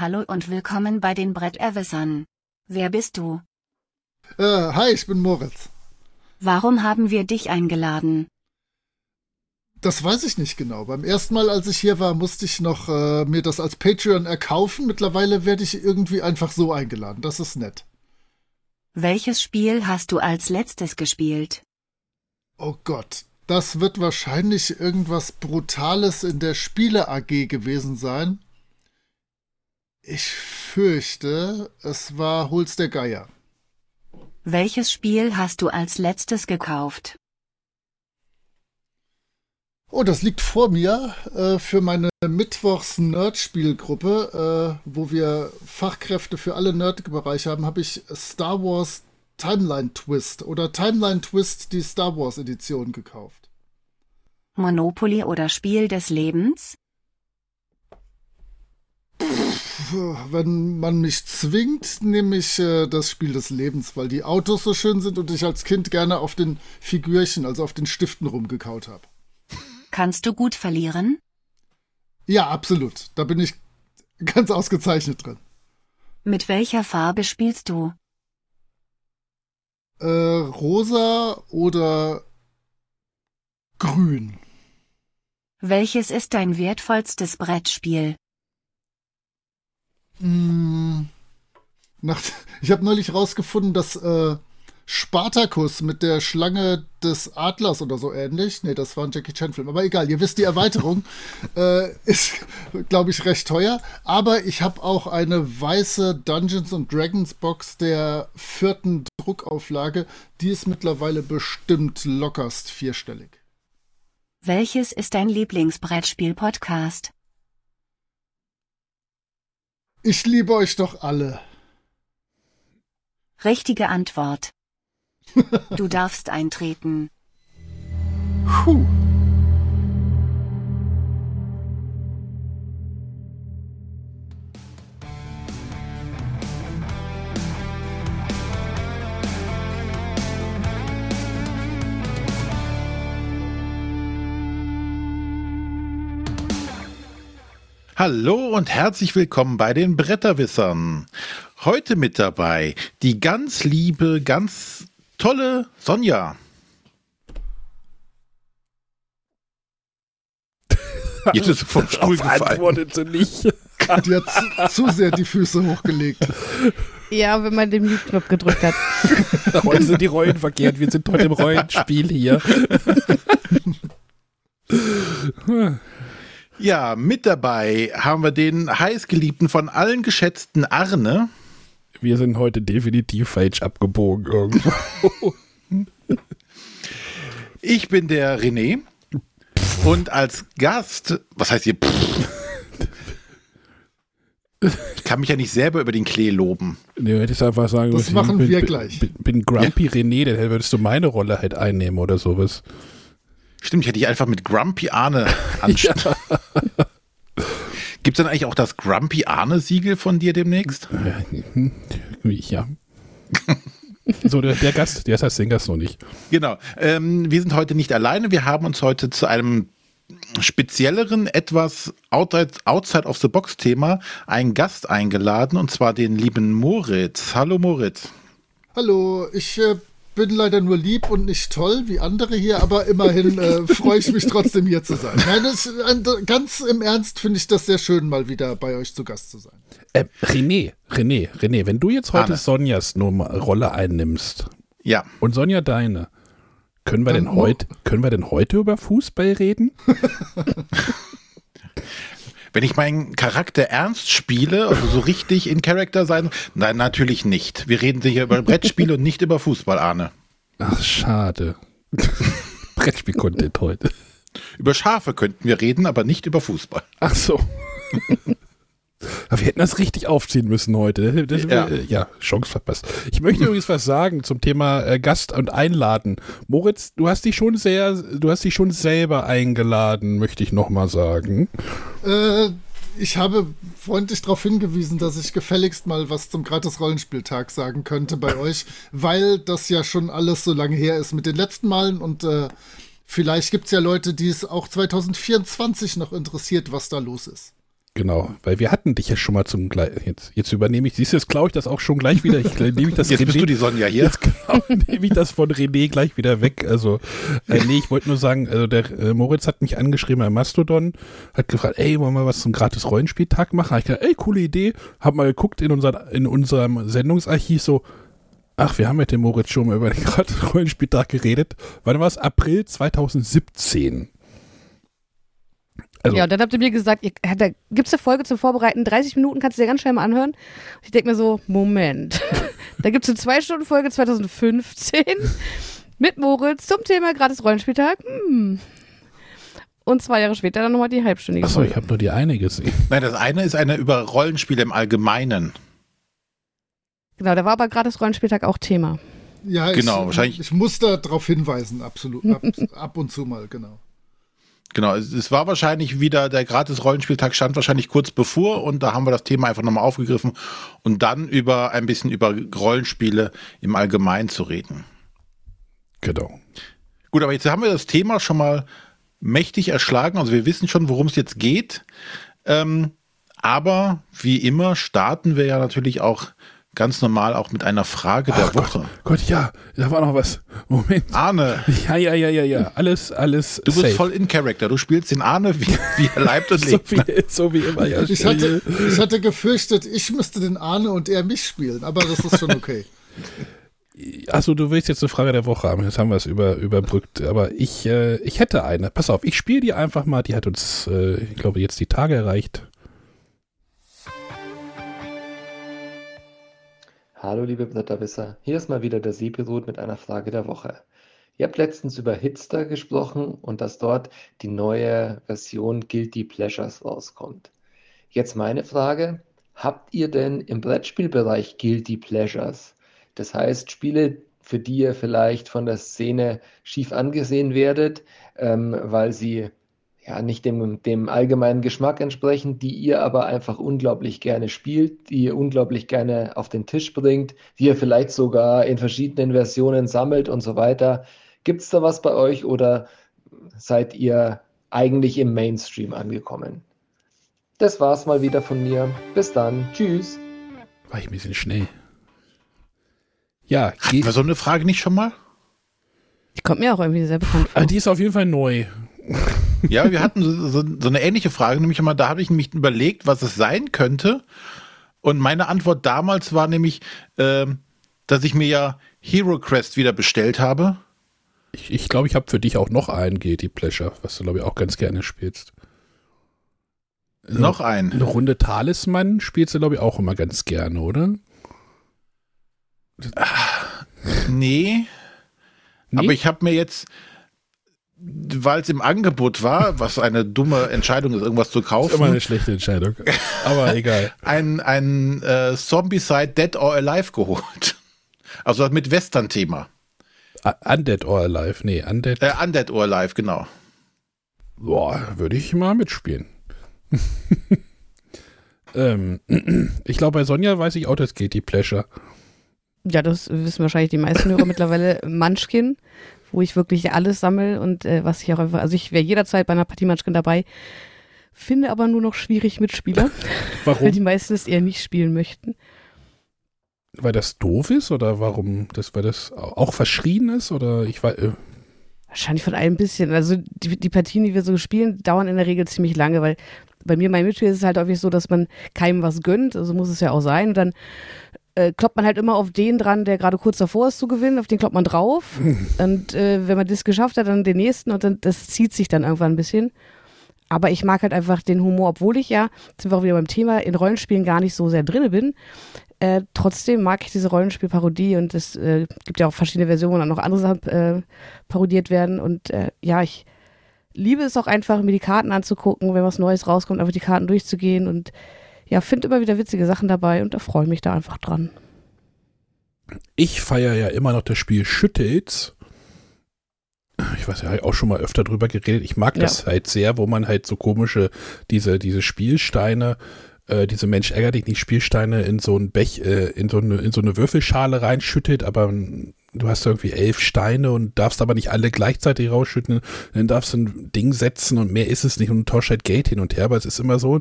Hallo und willkommen bei den Bretterwissern. Wer bist du? Äh, hi, ich bin Moritz. Warum haben wir dich eingeladen? Das weiß ich nicht genau. Beim ersten Mal, als ich hier war, musste ich noch äh, mir das als Patreon erkaufen. Mittlerweile werde ich irgendwie einfach so eingeladen. Das ist nett. Welches Spiel hast du als letztes gespielt? Oh Gott, das wird wahrscheinlich irgendwas Brutales in der Spiele AG gewesen sein. Ich fürchte, es war Holz der Geier. Welches Spiel hast du als letztes gekauft? Oh, das liegt vor mir äh, für meine Mittwochs-Nerd-Spielgruppe, äh, wo wir Fachkräfte für alle Nerd-Bereiche haben, habe ich Star Wars Timeline Twist oder Timeline Twist die Star Wars Edition gekauft. Monopoly oder Spiel des Lebens? Wenn man mich zwingt, nehme ich äh, das Spiel des Lebens, weil die Autos so schön sind und ich als Kind gerne auf den Figürchen, also auf den Stiften rumgekaut habe. Kannst du gut verlieren? Ja, absolut. Da bin ich ganz ausgezeichnet drin. Mit welcher Farbe spielst du? Äh, rosa oder grün. Welches ist dein wertvollstes Brettspiel? Hm, nach, ich habe neulich rausgefunden, dass äh, Spartacus mit der Schlange des Adlers oder so ähnlich, nee, das war ein Jackie Chan Film, aber egal, ihr wisst, die Erweiterung äh, ist, glaube ich, recht teuer, aber ich habe auch eine weiße Dungeons and Dragons Box der vierten Druckauflage, die ist mittlerweile bestimmt lockerst vierstellig. Welches ist dein Lieblingsbrettspiel-Podcast? Ich liebe euch doch alle. Richtige Antwort. Du darfst eintreten. Puh. Hallo und herzlich willkommen bei den Bretterwissern. Heute mit dabei die ganz liebe, ganz tolle Sonja. Jetzt ist sie vom Stuhl gefallen. Antwortete nicht. Die hat zu, zu sehr die Füße hochgelegt. Ja, wenn man den Mute-Knopf gedrückt hat. heute sind die Rollen verkehrt. Wir sind heute im Rollenspiel hier. Ja, mit dabei haben wir den heißgeliebten von allen geschätzten Arne. Wir sind heute definitiv falsch abgebogen irgendwo. Ich bin der René. Und als Gast, was heißt hier? Ich kann mich ja nicht selber über den Klee loben. Nee, hättest einfach sagen Das müssen, machen bin, wir bin, gleich. Bin, bin Grumpy René, dann würdest du meine Rolle halt einnehmen oder sowas. Stimmt, ich hätte dich einfach mit Grumpy Arne ansprechen. Gibt es dann eigentlich auch das Grumpy Arne-Siegel von dir demnächst? Ja. so, der, der Gast, der heißt den Gast noch nicht. Genau. Ähm, wir sind heute nicht alleine. Wir haben uns heute zu einem spezielleren, etwas outside, outside of the box Thema einen Gast eingeladen und zwar den lieben Moritz. Hallo Moritz. Hallo, ich äh, bin leider nur lieb und nicht toll wie andere hier, aber immerhin äh, freue ich mich trotzdem hier zu sein. Nein, das, äh, ganz im Ernst finde ich das sehr schön, mal wieder bei euch zu Gast zu sein. Äh, René, René, René, wenn du jetzt heute Arne. Sonjas Nummer, Rolle einnimmst Ja, und Sonja deine, können wir, Dann denn heute, können wir denn heute über Fußball reden? wenn ich meinen Charakter ernst spiele, also so richtig in Character sein, nein, natürlich nicht. Wir reden hier über Brettspiele und nicht über Fußball, Arne. Ach, schade. Brettspiel-Content heute. Über Schafe könnten wir reden, aber nicht über Fußball. Ach so. Aber wir hätten das richtig aufziehen müssen heute. Das, Ja. ja. ja, Chance verpasst. Ich möchte übrigens was sagen zum Thema äh, Gast und Einladen. Moritz, du hast dich schon sehr, du hast dich schon selber eingeladen, möchte ich nochmal sagen. Äh, ich habe freundlich darauf hingewiesen, dass ich gefälligst mal was zum Gratis-Rollenspieltag sagen könnte bei euch, weil das ja schon alles so lange her ist mit den letzten Malen und äh, vielleicht gibt es ja Leute, die es auch 2024 noch interessiert, was da los ist. Genau, weil wir hatten dich ja schon mal zum gleich. Jetzt, jetzt übernehme ich, siehst du, jetzt klaue ich das auch schon gleich wieder. Ich nehme ich das Jetzt bist René- du die Sonja hier. Jetzt genau, nehme ich das von René gleich wieder weg. Also, äh, nee, ich wollte nur sagen, also der äh, Moritz hat mich angeschrieben bei Mastodon, hat gefragt, ey, wollen wir was zum gratis Rollenspieltag machen? Hab ich gedacht, ey, coole Idee. Hab mal geguckt in, unser, in unserem Sendungsarchiv so, ach, wir haben mit dem Moritz schon mal über den gratis Rollenspieltag geredet. Wann war es? April 2017. Also, ja, und dann habt ihr mir gesagt, ihr, da gibt's eine Folge zum Vorbereiten, 30 Minuten kannst du dir ganz schnell mal anhören. Ich denke mir so, Moment. da gibt's eine Zwei-Stunden-Folge 2015 mit Moritz zum Thema gratis Rollenspieltag. Hm. Und zwei Jahre später dann nochmal die halbstündige achso, ich habe nur die eine gesehen. Nein, das eine ist eine über Rollenspiele im Allgemeinen. Genau, da war aber gratis Rollenspieltag auch Thema. Ja, Genau, ich, wahrscheinlich- Ich muss da darauf hinweisen, absolut. Ab, ab und zu mal, genau. Genau, es, war wahrscheinlich wieder, der gratis Rollenspieltag stand wahrscheinlich kurz bevor und da haben wir das Thema einfach nochmal aufgegriffen und dann über ein bisschen über Rollenspiele im Allgemeinen zu reden. Genau. Gut, aber jetzt haben wir das Thema schon mal mächtig erschlagen, also wir wissen schon, worum es jetzt geht. Ähm, aber wie immer starten wir ja natürlich auch ganz normal auch mit einer Frage der Ach Woche. Gott, ja, da war noch was. Moment. Arne, Ja, ja, ja, ja, ja. Alles, alles. du bist safe. voll in Character. Du spielst den Arne, wie, wie er leibt und so lebt. wie, so wie immer. Ja, Ich hatte, ich hatte gefürchtet, ich müsste den Arne und er mich spielen, aber das ist schon okay. Achso, du willst jetzt eine Frage der Woche haben. Jetzt haben wir es über, überbrückt. Aber ich, äh, ich hätte eine. Pass auf, ich spiele die einfach mal. Die hat uns, äh, ich glaube, jetzt die Tage erreicht. Hallo liebe Blätterwisser, hier ist mal wieder der Seepilot mit einer Frage der Woche. Ihr habt letztens über Hitster gesprochen und dass dort die neue Version Guilty Pleasures rauskommt. Jetzt meine Frage, habt ihr denn im Brettspielbereich Guilty Pleasures? Das heißt Spiele, für die ihr vielleicht von der Szene schief angesehen werdet, ähm, weil sie ja, nicht dem, dem allgemeinen Geschmack entsprechen, die ihr aber einfach unglaublich gerne spielt, die ihr unglaublich gerne auf den Tisch bringt, die ihr vielleicht sogar in verschiedenen Versionen sammelt und so weiter. Gibt es da was bei euch oder seid ihr eigentlich im Mainstream angekommen? Das war's mal wieder von mir. Bis dann. Tschüss. War ich ein bisschen schnell. Ja, geht, wir so eine Frage nicht schon mal? Die kommt mir auch irgendwie sehr bekannt vor. ah, die ist auf jeden Fall neu. Ja, wir hatten so, so, so eine ähnliche Frage, nämlich einmal, da habe ich nämlich überlegt, was es sein könnte. Und meine Antwort damals war nämlich, ähm, dass ich mir ja Hero Crest wieder bestellt habe. Ich glaube, ich, glaub, ich habe für dich auch noch einen Guilty Pleasure, was du, glaube ich, auch ganz gerne spielst. Noch Eine ein. Runde Talisman spielst du, glaube ich, auch immer ganz gerne, oder? Nee, Nee? aber ich habe mir jetzt, weil es im Angebot war, was eine dumme Entscheidung ist, irgendwas zu ist immer kaufen, eine schlechte Entscheidung. Aber egal. ein, ein äh, Zombicide Dead or Alive geholt. Also mit Western-Thema. Undead or Alive. Nee, Undead. Äh, Undead or Alive, genau. Boah, würde ich mal mitspielen. ähm, ich glaube, bei Sonja weiß ich auch das Guilty Pleasure. Ja, das wissen wahrscheinlich die meisten Hörer mittlerweile. Munchkin, wo ich wirklich alles sammle und äh, was ich auch einfach, also ich wäre jederzeit bei einer Partie Munchkin dabei, finde aber nur noch schwierig Mitspieler, weil die Warum? meisten es eher nicht spielen möchten. Weil das doof ist oder warum? Das, weil das auch verschrien ist oder ich weiß. Äh, Wahrscheinlich von allem ein bisschen. Also die, die Partien, die wir so spielen, dauern in der Regel ziemlich lange, weil bei mir, mein Mitspieler ist es halt häufig so, dass man keinem was gönnt, also muss es ja auch sein. Und dann äh, kloppt man halt immer auf den dran, der gerade kurz davor ist zu gewinnen, auf den kloppt man drauf. und äh, wenn man das geschafft hat, dann den nächsten und dann das zieht sich dann irgendwann ein bisschen. Aber ich mag halt einfach den Humor, obwohl ich ja, sind wir auch wieder beim Thema, in Rollenspielen gar nicht so sehr drinne bin. Äh, trotzdem mag ich diese Rollenspielparodie und es äh, gibt ja auch verschiedene Versionen, wo dann noch andere Sachen äh, parodiert werden. Und äh, ja, ich liebe es auch einfach, mir die Karten anzugucken, wenn was Neues rauskommt, einfach die Karten durchzugehen und ja, finde immer wieder witzige Sachen dabei und da freue ich mich da einfach dran. ich feiere ja immer noch das Spiel Schüttels. Ich weiß ja, auch schon mal öfter drüber geredet. Ich mag Ja. das halt sehr, wo man halt so komische, diese, diese Spielsteine, äh, diese Mensch ärger dich nicht Spielsteine in so ein Bech, äh, in so eine, in so eine Würfelschale reinschüttet, aber du hast irgendwie elf Steine und darfst aber nicht alle gleichzeitig rausschütten. Dann darfst du ein Ding setzen und mehr ist es nicht und du tauschst halt Geld hin und her. Aber es ist immer so,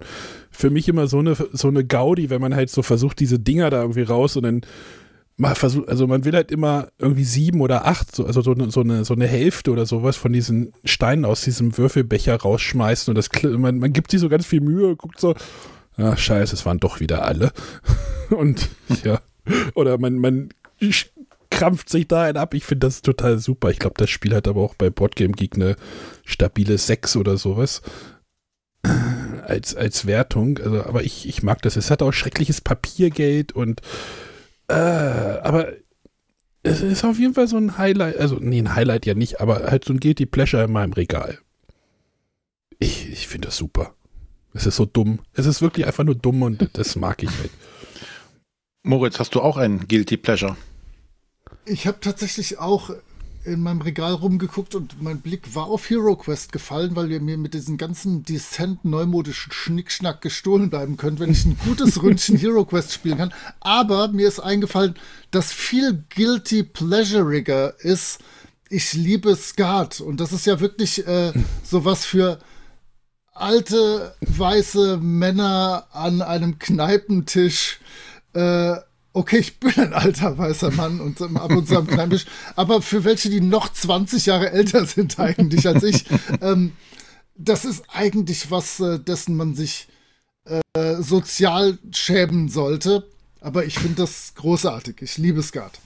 für mich immer so eine, so eine Gaudi, wenn man halt so versucht, diese Dinger da irgendwie raus und dann man versucht, also man will halt immer irgendwie sieben oder acht, so, also so, eine, so, eine, so eine Hälfte oder sowas von diesen Steinen aus diesem Würfelbecher rausschmeißen und das man, man gibt sich so ganz viel Mühe, guckt so, ach scheiße, es waren doch wieder alle. und ja, oder man, man krampft sich da einen ab. Ich finde das total super. Ich glaube, das Spiel hat aber auch bei Boardgame Geek eine stabile 6 oder sowas als, als Wertung. Also, aber ich, ich mag das. Es hat auch schreckliches Papiergeld und äh, aber es ist auf jeden Fall so ein Highlight, also nee, ein Highlight ja nicht, aber halt so ein Guilty Pleasure in meinem Regal. Ich, ich finde das super. Es ist so dumm. Es ist wirklich einfach nur dumm und das mag ich halt. Moritz, hast du auch ein Guilty Pleasure? Ich habe tatsächlich auch in meinem Regal rumgeguckt und mein Blick war auf Hero Quest gefallen, weil ihr mir mit diesem ganzen dezent neumodischen Schnickschnack gestohlen bleiben könnt, wenn ich ein gutes Ründchen Hero Quest spielen kann. Aber mir ist eingefallen, dass viel guilty pleasuriger ist. Ich liebe Skat und das ist ja wirklich äh, sowas für alte weiße Männer an einem Kneipentisch. Äh, okay, ich bin ein alter weißer Mann und ab und zu am Kneipisch, aber für welche, die noch 20 Jahre älter sind eigentlich als ich, ähm, das ist eigentlich was, äh, dessen man sich äh, sozial schämen sollte. Aber ich finde das großartig. Ich liebe Skat.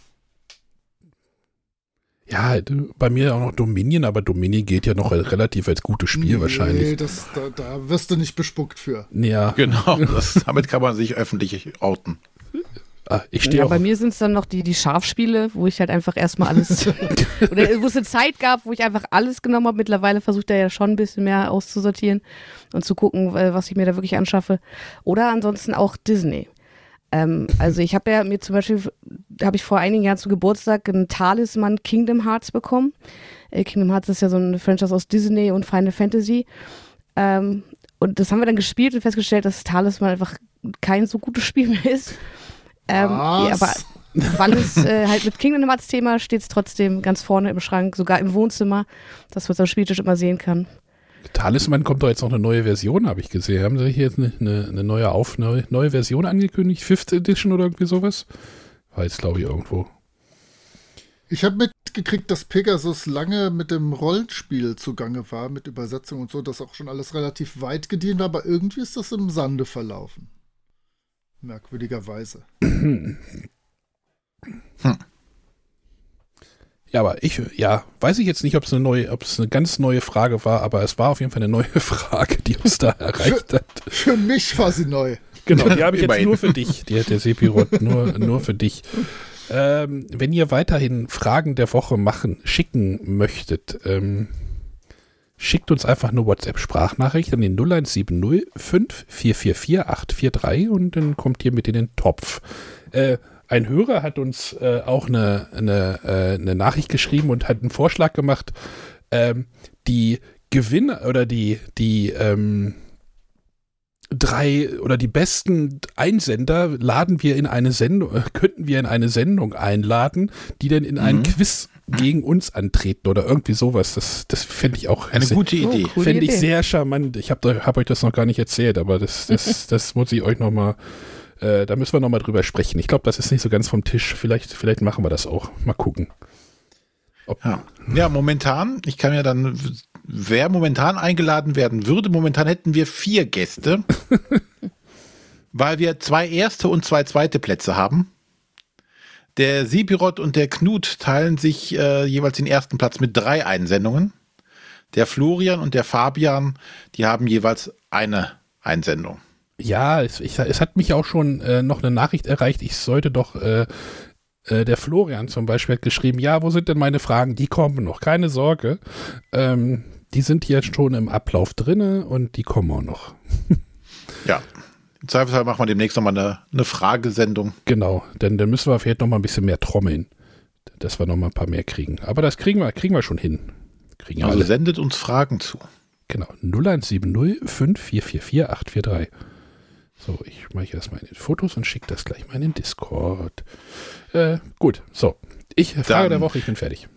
Ja, bei mir auch noch Dominion, aber Dominion geht ja noch relativ als gutes Spiel nee, wahrscheinlich. Das, da, da wirst du nicht bespuckt für. Ja. Genau, das, damit kann man sich öffentlich outen. Ah, ich stehe ja, bei mir sind es dann noch die, die Schafspiele, wo ich halt einfach erstmal alles, oder wo es eine Zeit gab, wo ich einfach alles genommen habe. Mittlerweile versucht er ja schon ein bisschen mehr auszusortieren und zu gucken, was ich mir da wirklich anschaffe. Oder ansonsten auch Disney. Ähm, also ich habe ja mir zum Beispiel, habe ich vor einigen Jahren zu Geburtstag einen Talisman Kingdom Hearts bekommen. Äh, Kingdom Hearts ist ja so ein Franchise aus Disney und Final Fantasy. Ähm, und das haben wir dann gespielt und festgestellt, dass Talisman einfach kein so gutes Spiel mehr ist. Ähm, ja, aber weil es äh, halt mit Kingdom Hearts Thema steht es trotzdem ganz vorne im Schrank, sogar im Wohnzimmer, dass man es am Spieltisch immer sehen kann. Talisman kommt doch jetzt noch eine neue Version, habe ich gesehen. Haben sie hier jetzt eine, eine, eine neue, Auf, neue, neue Version angekündigt? Fifth Edition oder irgendwie sowas? War jetzt, glaube ich, irgendwo. Ich habe mitgekriegt, dass Pegasus lange mit dem Rollenspiel zugange war, mit Übersetzung und so, dass auch schon alles relativ weit gediehen war, aber irgendwie ist das im Sande verlaufen. Merkwürdigerweise. Hm. Ja, aber ich, ja, weiß ich jetzt nicht, ob es eine neue, ob es eine ganz neue Frage war, aber es war auf jeden Fall eine neue Frage, die uns da erreicht für, hat. Für mich war sie neu. Genau, die habe ich jetzt nur für dich, die hat der Sepirot, nur, nur für dich. Ähm, wenn ihr weiterhin Fragen der Woche machen, schicken möchtet, ähm, schickt uns einfach eine WhatsApp-Sprachnachricht an den 0170 5444 843 und dann kommt ihr mit in den Topf. Äh, ein Hörer hat uns äh, auch eine, eine, äh, eine, Nachricht geschrieben und hat einen Vorschlag gemacht, ähm, die Gewinner oder die, die ähm, drei oder die besten Einsender laden wir in eine Sendung, äh, könnten wir in eine Sendung einladen, die dann in mhm. einen Quiz gegen uns antreten oder irgendwie sowas. Das, das fände ich auch eine sehr, gute Idee. Oh, fände ich sehr charmant. Ich habe hab euch das noch gar nicht erzählt, aber das, das, das muss ich euch noch mal, äh, da müssen wir noch mal drüber sprechen. Ich glaube, das ist nicht so ganz vom Tisch. Vielleicht, vielleicht machen wir das auch. Mal gucken. Ja. ja, momentan, ich kann ja dann, wer momentan eingeladen werden würde, momentan hätten wir vier Gäste, weil wir zwei erste und zwei zweite Plätze haben. Der Sibirot und der Knut teilen sich äh, jeweils den ersten Platz mit drei Einsendungen. Der Florian und der Fabian, die haben jeweils eine Einsendung. Ja, es, ich, es hat mich auch schon äh, noch eine Nachricht erreicht, ich sollte doch, äh, äh, der Florian zum Beispiel hat geschrieben, ja, wo sind denn meine Fragen? Die kommen noch, keine Sorge. Ähm, die sind jetzt schon im Ablauf drinne und die kommen auch noch. ja, im Zweifelsfall machen wir demnächst nochmal eine, eine Fragesendung. Genau, denn dann müssen wir vielleicht nochmal ein bisschen mehr trommeln, dass wir nochmal ein paar mehr kriegen. Aber das kriegen wir, kriegen wir schon hin. Kriegen also alle. sendet uns Fragen zu. Genau, 0170 5444 843. So, ich mache erstmal in den Fotos und schicke das gleich mal in den Discord. Äh, gut, so. Ich, Frage Dann- der Woche, ich bin fertig.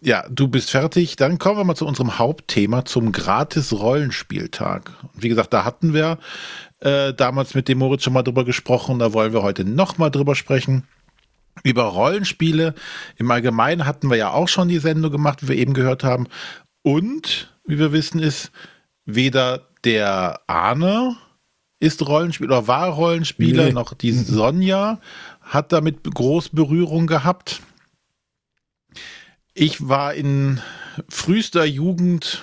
Ja, du bist fertig. Dann kommen wir mal zu unserem Hauptthema, zum Gratis-Rollenspieltag. Und Wie gesagt, da hatten wir äh, damals mit dem Moritz schon mal drüber gesprochen. Da wollen wir heute noch mal drüber sprechen. Über Rollenspiele. Im Allgemeinen hatten wir ja auch schon die Sendung gemacht, wie wir eben gehört haben. Und, wie wir wissen, ist weder der Arne ist Rollenspieler oder war Rollenspieler, Nee. noch die Sonja hat damit groß Berührung gehabt. Ich war in frühester Jugend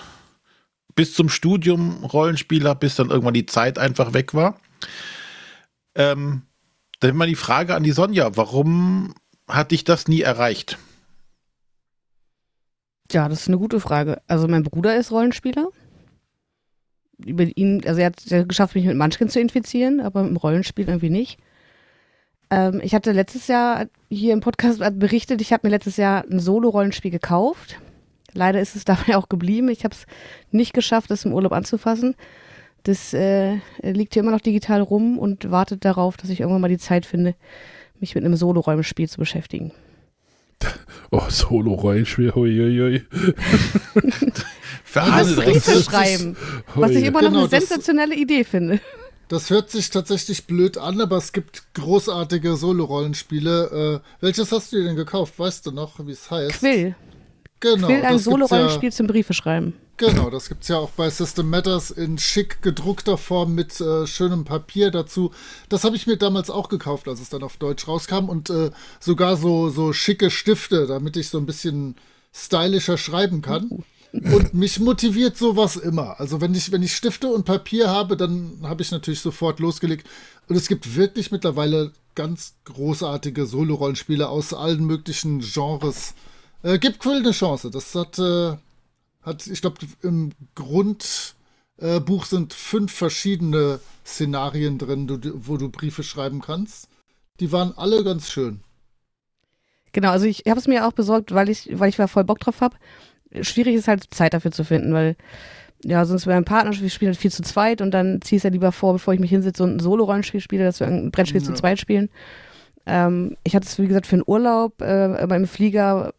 bis zum Studium Rollenspieler, bis dann irgendwann die Zeit einfach weg war. Ähm, dann mal die Frage an die Sonja, warum hat dich das nie erreicht? Ja, das ist eine gute Frage. Also mein Bruder ist Rollenspieler. Über ihn, also er hat es geschafft, mich mit Munchkin zu infizieren, aber dem Rollenspiel irgendwie nicht. Ähm, ich hatte letztes Jahr hier im Podcast berichtet, ich habe mir letztes Jahr ein Solo-Rollenspiel gekauft. Leider ist es dabei auch geblieben. Ich habe es nicht geschafft, es im Urlaub anzufassen. Das äh, liegt hier immer noch digital rum und wartet darauf, dass ich irgendwann mal die Zeit finde, mich mit einem Solo-Rollenspiel zu beschäftigen. Oh, Solo-Rollenspiel, huiuiui. Das direkt- Briefe schreiben, was ich immer noch Genau, eine das- sensationelle Idee finde. Das hört sich tatsächlich blöd an, aber es gibt großartige Solo-Rollenspiele. Äh, welches hast du dir denn gekauft? Weißt du noch, wie es heißt? Quill. Genau, Quill, ein das gibt's Solo-Rollenspiel Ja, zum Briefe schreiben. genau, das gibt's ja auch bei System Matters in schick gedruckter Form mit äh, schönem Papier dazu. Das habe ich mir damals auch gekauft, als es dann auf Deutsch rauskam und äh, sogar so so schicke Stifte, damit ich so ein bisschen stylischer schreiben kann. Und mich motiviert sowas immer. Also wenn ich, wenn ich Stifte und Papier habe, dann habe ich natürlich sofort losgelegt. Und es gibt wirklich mittlerweile ganz großartige Solo-Rollenspiele aus allen möglichen Genres. Äh, gibt Quill eine Chance. Das hat, äh, hat ich glaube, im Grundbuch äh, sind fünf verschiedene Szenarien drin, du, wo du Briefe schreiben kannst. Die waren alle ganz schön. Genau, also ich habe es mir auch besorgt, weil ich, weil ich da voll Bock drauf habe. Schwierig ist halt Zeit dafür zu finden, weil ja, sonst wäre ein Partner, wir spielen halt viel zu zweit und dann ziehe ich es ja lieber vor, bevor ich mich hinsetze und ein Solo-Rollenspiel spiele, dass wir ein Brettspiel zu Ja. zweit spielen. Ähm, ich hatte es, wie gesagt, für einen Urlaub, äh, aber im Flieger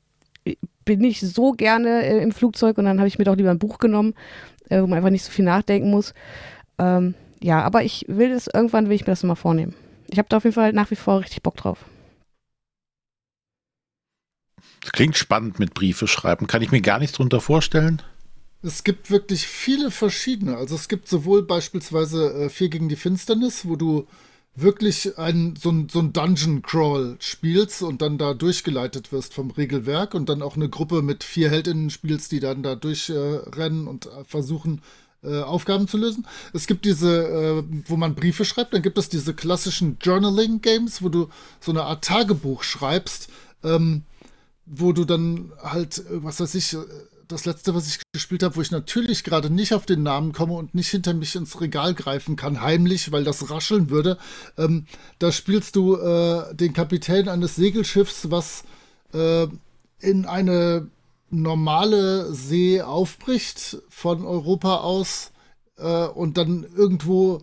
bin ich so gerne äh, im Flugzeug und dann habe ich mir doch lieber ein Buch genommen, äh, wo man einfach nicht so viel nachdenken muss. Ähm, ja, aber ich will das, irgendwann will ich mir das mal vornehmen. Ich habe da auf jeden Fall nach wie vor richtig Bock drauf. Das klingt spannend mit Briefe schreiben. Kann ich mir gar nichts drunter vorstellen. Es gibt wirklich viele verschiedene. Also es gibt sowohl beispielsweise äh, Vier gegen die Finsternis, wo du wirklich ein, so ein, so ein Dungeon Crawl spielst und dann da durchgeleitet wirst vom Regelwerk und dann auch eine Gruppe mit vier Heldinnen spielst, die dann da durchrennen äh, und versuchen, äh, Aufgaben zu lösen. Es gibt diese, äh, wo man Briefe schreibt, dann gibt es diese klassischen Journaling-Games, wo du so eine Art Tagebuch schreibst, ähm, wo du dann halt, äh, was weiß ich, äh, das letzte, was ich gespielt habe, wo ich natürlich gerade nicht auf den Namen komme und nicht hinter mich ins Regal greifen kann, heimlich, weil das rascheln würde. Ähm, da spielst du äh, den Kapitän eines Segelschiffs, was äh, in eine normale See aufbricht von Europa aus äh, und dann irgendwo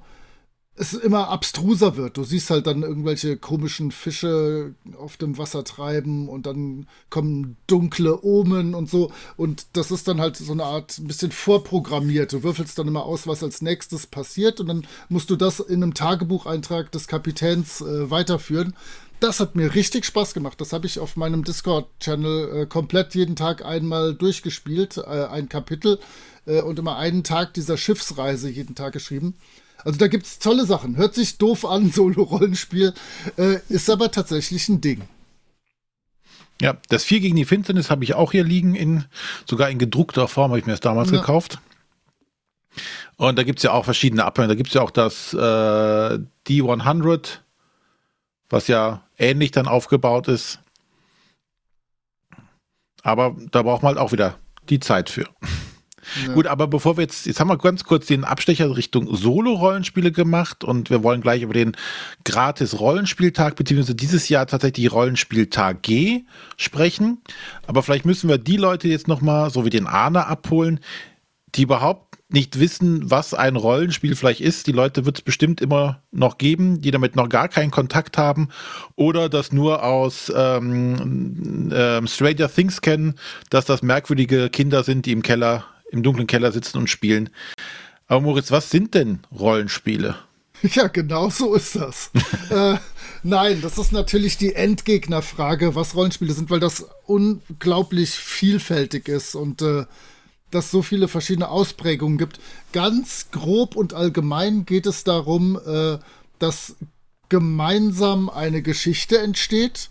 es immer abstruser wird. Du siehst halt dann irgendwelche komischen Fische auf dem Wasser treiben und dann kommen dunkle Omen und so. Und das ist dann halt so eine Art ein bisschen vorprogrammiert. Du würfelst dann immer aus, was als nächstes passiert und dann musst du das in einem Tagebucheintrag des Kapitäns äh, weiterführen. Das hat mir richtig Spaß gemacht. Das habe ich auf meinem Discord-Channel äh, komplett jeden Tag einmal durchgespielt, äh, ein Kapitel äh, und immer einen Tag dieser Schiffsreise jeden Tag geschrieben. Also da gibt's tolle Sachen. Hört sich doof an, Solo-Rollenspiel, äh, ist aber tatsächlich ein Ding. Ja, das Vier gegen die Finsternis habe ich auch hier liegen, in, sogar in gedruckter Form habe ich mir das damals Ja. gekauft. Und da gibt es ja auch verschiedene Abhänge. Da gibt es ja auch das äh, D100, was ja ähnlich dann aufgebaut ist. Aber da braucht man halt auch wieder die Zeit für. Gut, aber bevor wir jetzt, jetzt haben wir ganz kurz den Abstecher Richtung Solo-Rollenspiele gemacht und wir wollen gleich über den Gratis-Rollenspieltag, beziehungsweise dieses Jahr tatsächlich Rollenspieltag G sprechen. Aber vielleicht müssen wir die Leute jetzt nochmal, so wie den Arne, abholen, die überhaupt nicht wissen, was ein Rollenspiel vielleicht ist. Die Leute wird es bestimmt immer noch geben, die damit noch gar keinen Kontakt haben oder das nur aus ähm, ähm, Stranger Things kennen, dass das merkwürdige Kinder sind, die im Keller, im dunklen Keller sitzen und spielen. Aber Moritz, was sind denn Rollenspiele? Ja, genau so ist das. äh, nein, das ist natürlich die Endgegnerfrage, was Rollenspiele sind, weil das unglaublich vielfältig ist und äh, dass so viele verschiedene Ausprägungen gibt. Ganz grob und allgemein geht es darum, äh, dass gemeinsam eine Geschichte entsteht.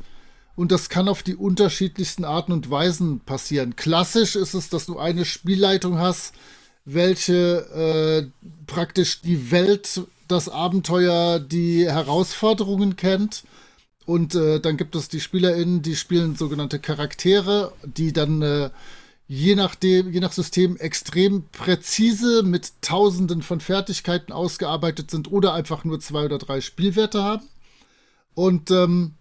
Und das kann auf die unterschiedlichsten Arten und Weisen passieren. Klassisch ist es, dass du eine Spielleitung hast, welche äh, praktisch die Welt, das Abenteuer, die Herausforderungen kennt. Und äh, dann gibt es die SpielerInnen, die spielen sogenannte Charaktere, die dann äh, je nachdem, je nach System extrem präzise mit Tausenden von Fertigkeiten ausgearbeitet sind oder einfach nur zwei oder drei Spielwerte haben. Und ähm,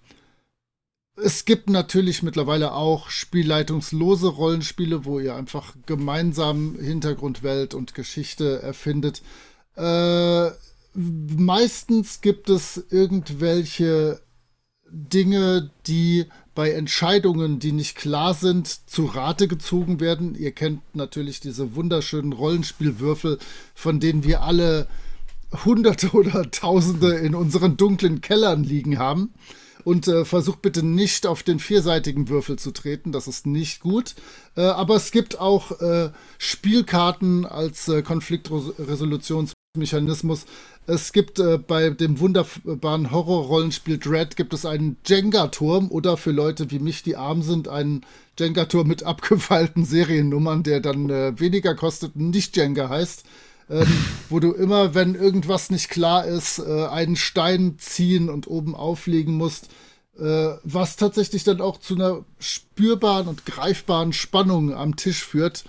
es gibt natürlich mittlerweile auch spielleitungslose Rollenspiele, wo ihr einfach gemeinsam Hintergrundwelt und Geschichte erfindet. Äh, meistens gibt es irgendwelche Dinge, die bei Entscheidungen, die nicht klar sind, zu Rate gezogen werden. Ihr kennt natürlich diese wunderschönen Rollenspielwürfel, von denen wir alle Hunderte oder Tausende in unseren dunklen Kellern liegen haben. Und äh, versucht bitte nicht auf den vierseitigen Würfel zu treten, das ist nicht gut. Äh, aber es gibt auch äh, Spielkarten als äh, Konfliktresolutionsmechanismus, es gibt äh, bei dem wunderbaren Horror-Rollenspiel Dread gibt es einen Jenga-Turm oder für Leute wie mich, die arm sind, einen Jenga-Turm mit abgefeilten Seriennummern, der dann äh, weniger kostet nicht Jenga heißt. Ähm, wo du immer, wenn irgendwas nicht klar ist, äh, einen Stein ziehen und oben auflegen musst, äh, was tatsächlich dann auch zu einer spürbaren und greifbaren Spannung am Tisch führt.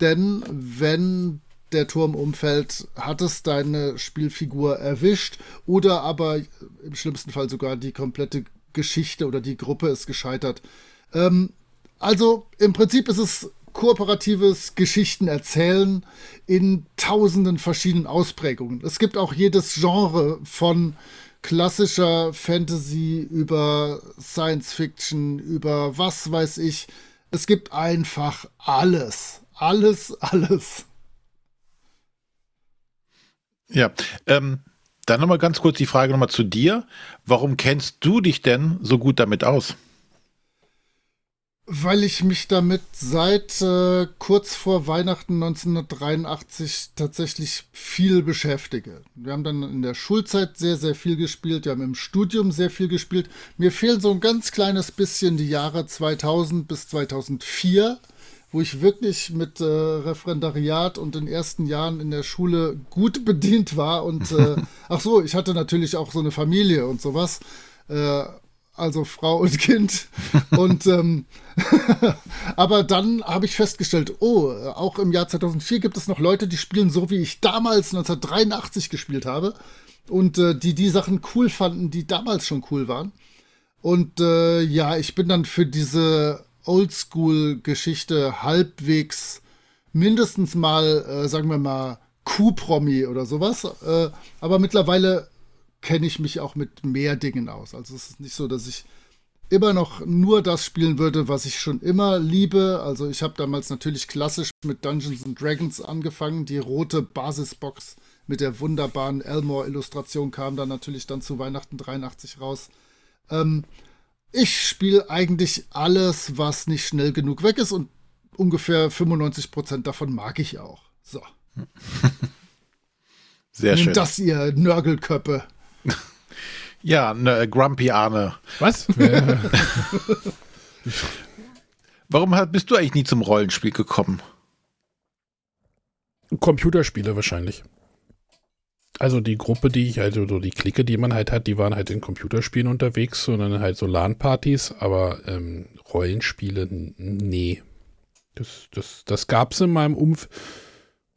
Denn wenn der Turm umfällt, hat es deine Spielfigur erwischt oder aber im schlimmsten Fall sogar die komplette Geschichte oder die Gruppe ist gescheitert. Ähm, also im Prinzip ist es kooperatives Geschichtenerzählen in tausenden verschiedenen Ausprägungen. Es gibt auch jedes Genre von klassischer Fantasy über Science Fiction, über was weiß ich. Es gibt einfach alles. Alles, alles. Ja, ähm, dann nochmal ganz kurz die Frage nochmal zu dir. Warum kennst du dich denn so gut damit aus? Weil ich mich damit seit äh, kurz vor Weihnachten 1983 tatsächlich viel beschäftige. Wir haben dann in der Schulzeit sehr, sehr viel gespielt. Wir haben im Studium sehr viel gespielt. Mir fehlen so ein ganz kleines bisschen die Jahre 2000 bis 2004 wo ich wirklich mit äh, Referendariat und den ersten Jahren in der Schule gut bedient war. Und äh, ach so, ich hatte natürlich auch so eine Familie und sowas. Also Frau und Kind. Und ähm, aber dann habe ich festgestellt, oh, auch im Jahr 2004 gibt es noch Leute, die spielen so, wie ich damals 1983 gespielt habe. Und äh, die die Sachen cool fanden, die damals schon cool waren. Und äh, ja, ich bin dann für diese Oldschool-Geschichte halbwegs mindestens mal, äh, sagen wir mal, Q-Promi oder sowas. Äh, aber mittlerweile kenne ich mich auch mit mehr Dingen aus. Also es ist nicht so, dass ich immer noch nur das spielen würde, was ich schon immer liebe. Also ich habe damals natürlich klassisch mit Dungeons and Dragons angefangen. Die rote Basisbox mit der wunderbaren Elmore-Illustration kam dann natürlich dann zu Weihnachten 83 raus. Ähm, ich spiele eigentlich alles, was nicht schnell genug weg ist und ungefähr 95% davon mag ich auch. So. Sehr Nehmt schön. das, ihr Nörgelköppe. Ja, ne, Grumpy Arne. Was? Warum bist du eigentlich nie zum Rollenspiel gekommen? Computerspiele wahrscheinlich. Also die Gruppe, die ich, also so die Clique, die man halt hat, die waren halt in Computerspielen unterwegs und dann halt so LAN-Partys, aber ähm, Rollenspiele, nee. Das, das, das gab es in meinem Umf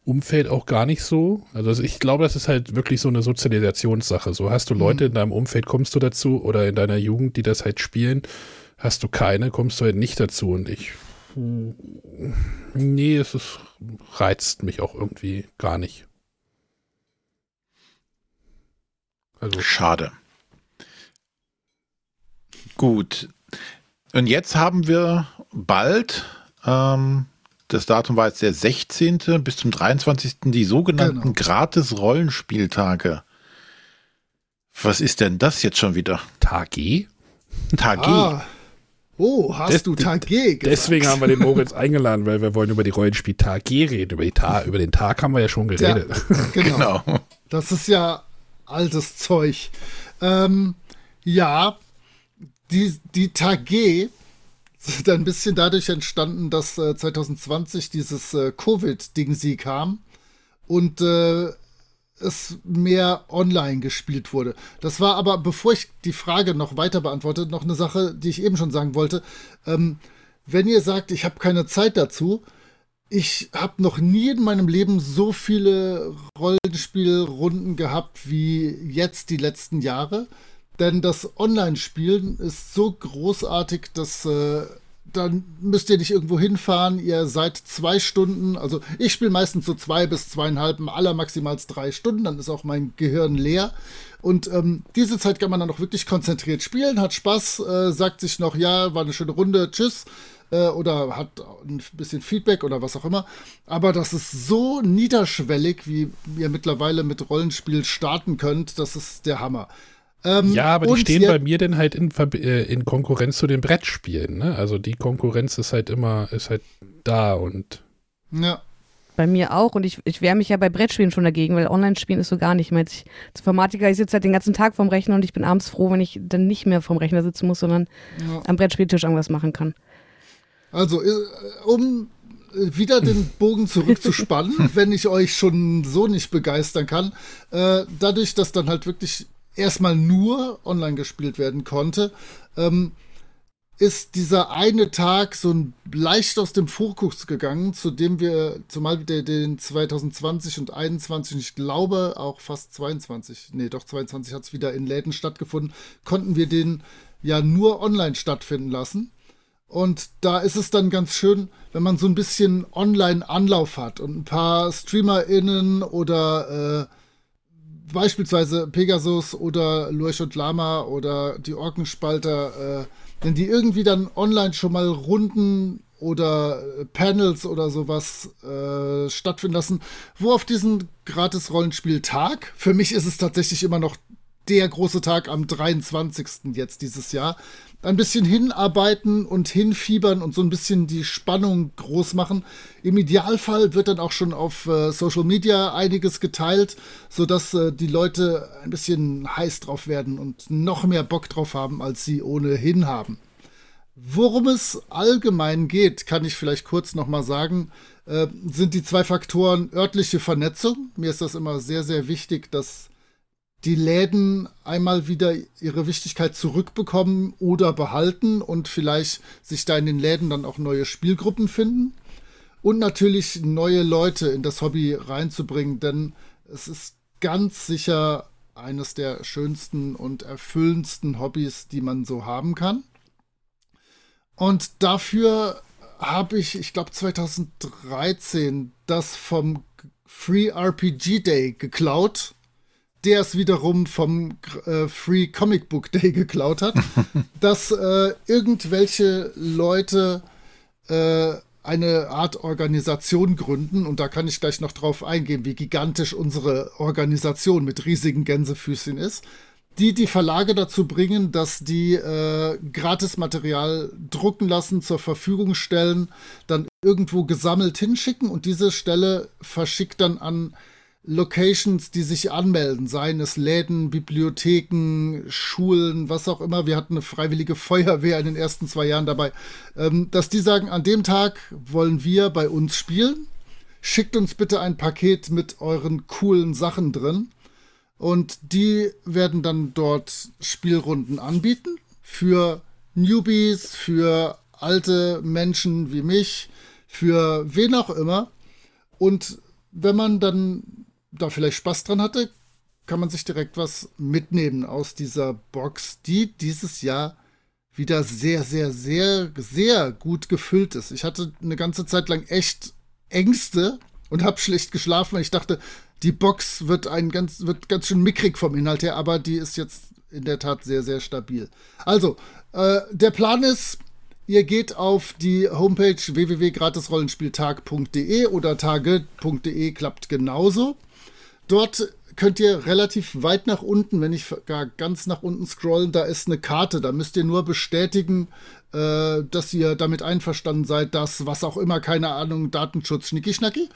Umfeld auch gar nicht so. Also ich glaube, das ist halt wirklich so eine Sozialisationssache. So hast du Leute in deinem Umfeld, kommst du dazu oder in deiner Jugend, die das halt spielen, hast du keine, kommst du halt nicht dazu. Und ich Nee, es ist, reizt mich auch irgendwie gar nicht. Also, Schade. Gut. Und jetzt haben wir bald, ähm, das Datum war jetzt der 16. bis zum 23. die sogenannten Genau. Gratis-Rollenspieltage. Was ist denn das jetzt schon wieder? Tag E? Tag Ah. Oh, hast Des- du Tag G gesagt? Deswegen haben wir den Moritz eingeladen, weil wir wollen über die Rollenspiel Tag G reden. Über, die Ta über den Tag haben wir ja schon Ja, geredet. genau. Genau. Das ist ja altes Zeug. Ähm, ja, die, die Tag G sind ein bisschen dadurch entstanden, dass äh, 2020 dieses äh, Covid-Ding sie kam und äh, es mehr online gespielt wurde. Das war aber, bevor ich die Frage noch weiter beantworte, noch eine Sache, die ich eben schon sagen wollte. Ähm, wenn ihr sagt, ich habe keine Zeit dazu, ich habe noch nie in meinem Leben so viele Rollenspielrunden gehabt wie jetzt die letzten Jahre. Denn das Online-Spielen ist so großartig, dass äh, dann müsst ihr nicht irgendwo hinfahren. Ihr seid zwei Stunden, also ich spiele meistens so zwei bis zweieinhalb, allermaximals drei Stunden, dann ist auch mein Gehirn leer. Und ähm, diese Zeit kann man dann auch wirklich konzentriert spielen, hat Spaß, äh, sagt sich noch, ja, war eine schöne Runde, tschüss äh, oder hat ein bisschen Feedback oder was auch immer. Aber das ist so niederschwellig, wie ihr mittlerweile mit Rollenspiel starten könnt, das ist der Hammer. Ähm, Ja, aber die stehen bei mir dann halt in, äh, in Konkurrenz zu den Brettspielen. Ne? Also die Konkurrenz ist halt immer, ist halt da und Ja, Bei mir auch und ich, ich wehre mich ja bei Brettspielen schon dagegen, weil Online-Spielen ist so gar nicht. Ich meine, ich, als Informatiker, ich sitze halt den ganzen Tag vorm Rechner und ich bin abends froh, wenn ich dann nicht mehr vorm Rechner sitzen muss, sondern Ja. am Brettspieltisch irgendwas machen kann. also äh, um wieder den Bogen zurückzuspannen, wenn ich euch schon so nicht begeistern kann, äh, dadurch, dass dann halt wirklich erstmal nur online gespielt werden konnte, ähm, ist dieser eine Tag so ein leicht aus dem Fokus gegangen, zu dem wir, zumal wir den 2020 und 21, und ich glaube auch fast 22, nee, doch 22 hat es wieder in Läden stattgefunden, konnten wir den ja nur online stattfinden lassen. Und da ist es dann ganz schön, wenn man so ein bisschen Online-Anlauf hat und ein paar StreamerInnen oder äh, beispielsweise Pegasus oder Lurch und Lama oder die Orkenspalter, äh, wenn die irgendwie dann online schon mal Runden oder äh, Panels oder sowas äh, stattfinden lassen, wo auf diesen Gratis-Rollenspiel-Tag, für mich ist es tatsächlich immer noch der große Tag am 23. jetzt dieses Jahr, ein bisschen hinarbeiten und hinfiebern und so ein bisschen die Spannung groß machen. Im Idealfall wird dann auch schon auf äh, Social Media einiges geteilt, sodass äh, die Leute ein bisschen heiß drauf werden und noch mehr Bock drauf haben, als sie ohnehin haben. Worum es allgemein geht, kann ich vielleicht kurz nochmal sagen, äh, sind die zwei Faktoren örtliche Vernetzung. Mir ist das immer sehr, sehr wichtig, dass die Läden einmal wieder ihre Wichtigkeit zurückbekommen oder behalten und vielleicht sich da in den Läden dann auch neue Spielgruppen finden. Und natürlich neue Leute in das Hobby reinzubringen, denn es ist ganz sicher eines der schönsten und erfüllendsten Hobbys, die man so haben kann. Und dafür habe ich, ich glaube 2013, das vom Free RPG Day geklaut der es wiederum vom äh, Free Comic Book Day geklaut hat, dass äh, irgendwelche Leute äh, eine Art Organisation gründen. Und da kann ich gleich noch drauf eingehen, wie gigantisch unsere Organisation mit riesigen Gänsefüßchen ist. Die die Verlage dazu bringen, dass die äh, Gratismaterial drucken lassen, zur Verfügung stellen, dann irgendwo gesammelt hinschicken und diese Stelle verschickt dann an Locations, die sich anmelden, seien es Läden, Bibliotheken, Schulen, was auch immer. Wir hatten eine freiwillige Feuerwehr in den ersten zwei Jahren dabei, ähm, dass die sagen, an dem Tag wollen wir bei uns spielen. Schickt uns bitte ein Paket mit euren coolen Sachen drin. Und die werden dann dort Spielrunden anbieten für Newbies, für alte Menschen wie mich, für wen auch immer. Und wenn man dann da vielleicht Spaß dran hatte, kann man sich direkt was mitnehmen aus dieser Box, die dieses Jahr wieder sehr, sehr, sehr, sehr gut gefüllt ist. Ich hatte eine ganze Zeit lang echt Ängste und habe schlecht geschlafen, weil ich dachte, die Box wird ein ganz, wird ganz schön mickrig vom Inhalt her, aber die ist jetzt in der Tat sehr, sehr stabil. Also, äh, der Plan ist, ihr geht auf die Homepage www.gratisrollenspieltag.de oder tage.de klappt genauso. Dort könnt ihr relativ weit nach unten, wenn nicht gar ganz nach unten scrollen, da ist eine Karte. Da müsst ihr nur bestätigen, äh, dass ihr damit einverstanden seid, dass was auch immer, keine Ahnung, Datenschutz, Schnicki-Schnacki.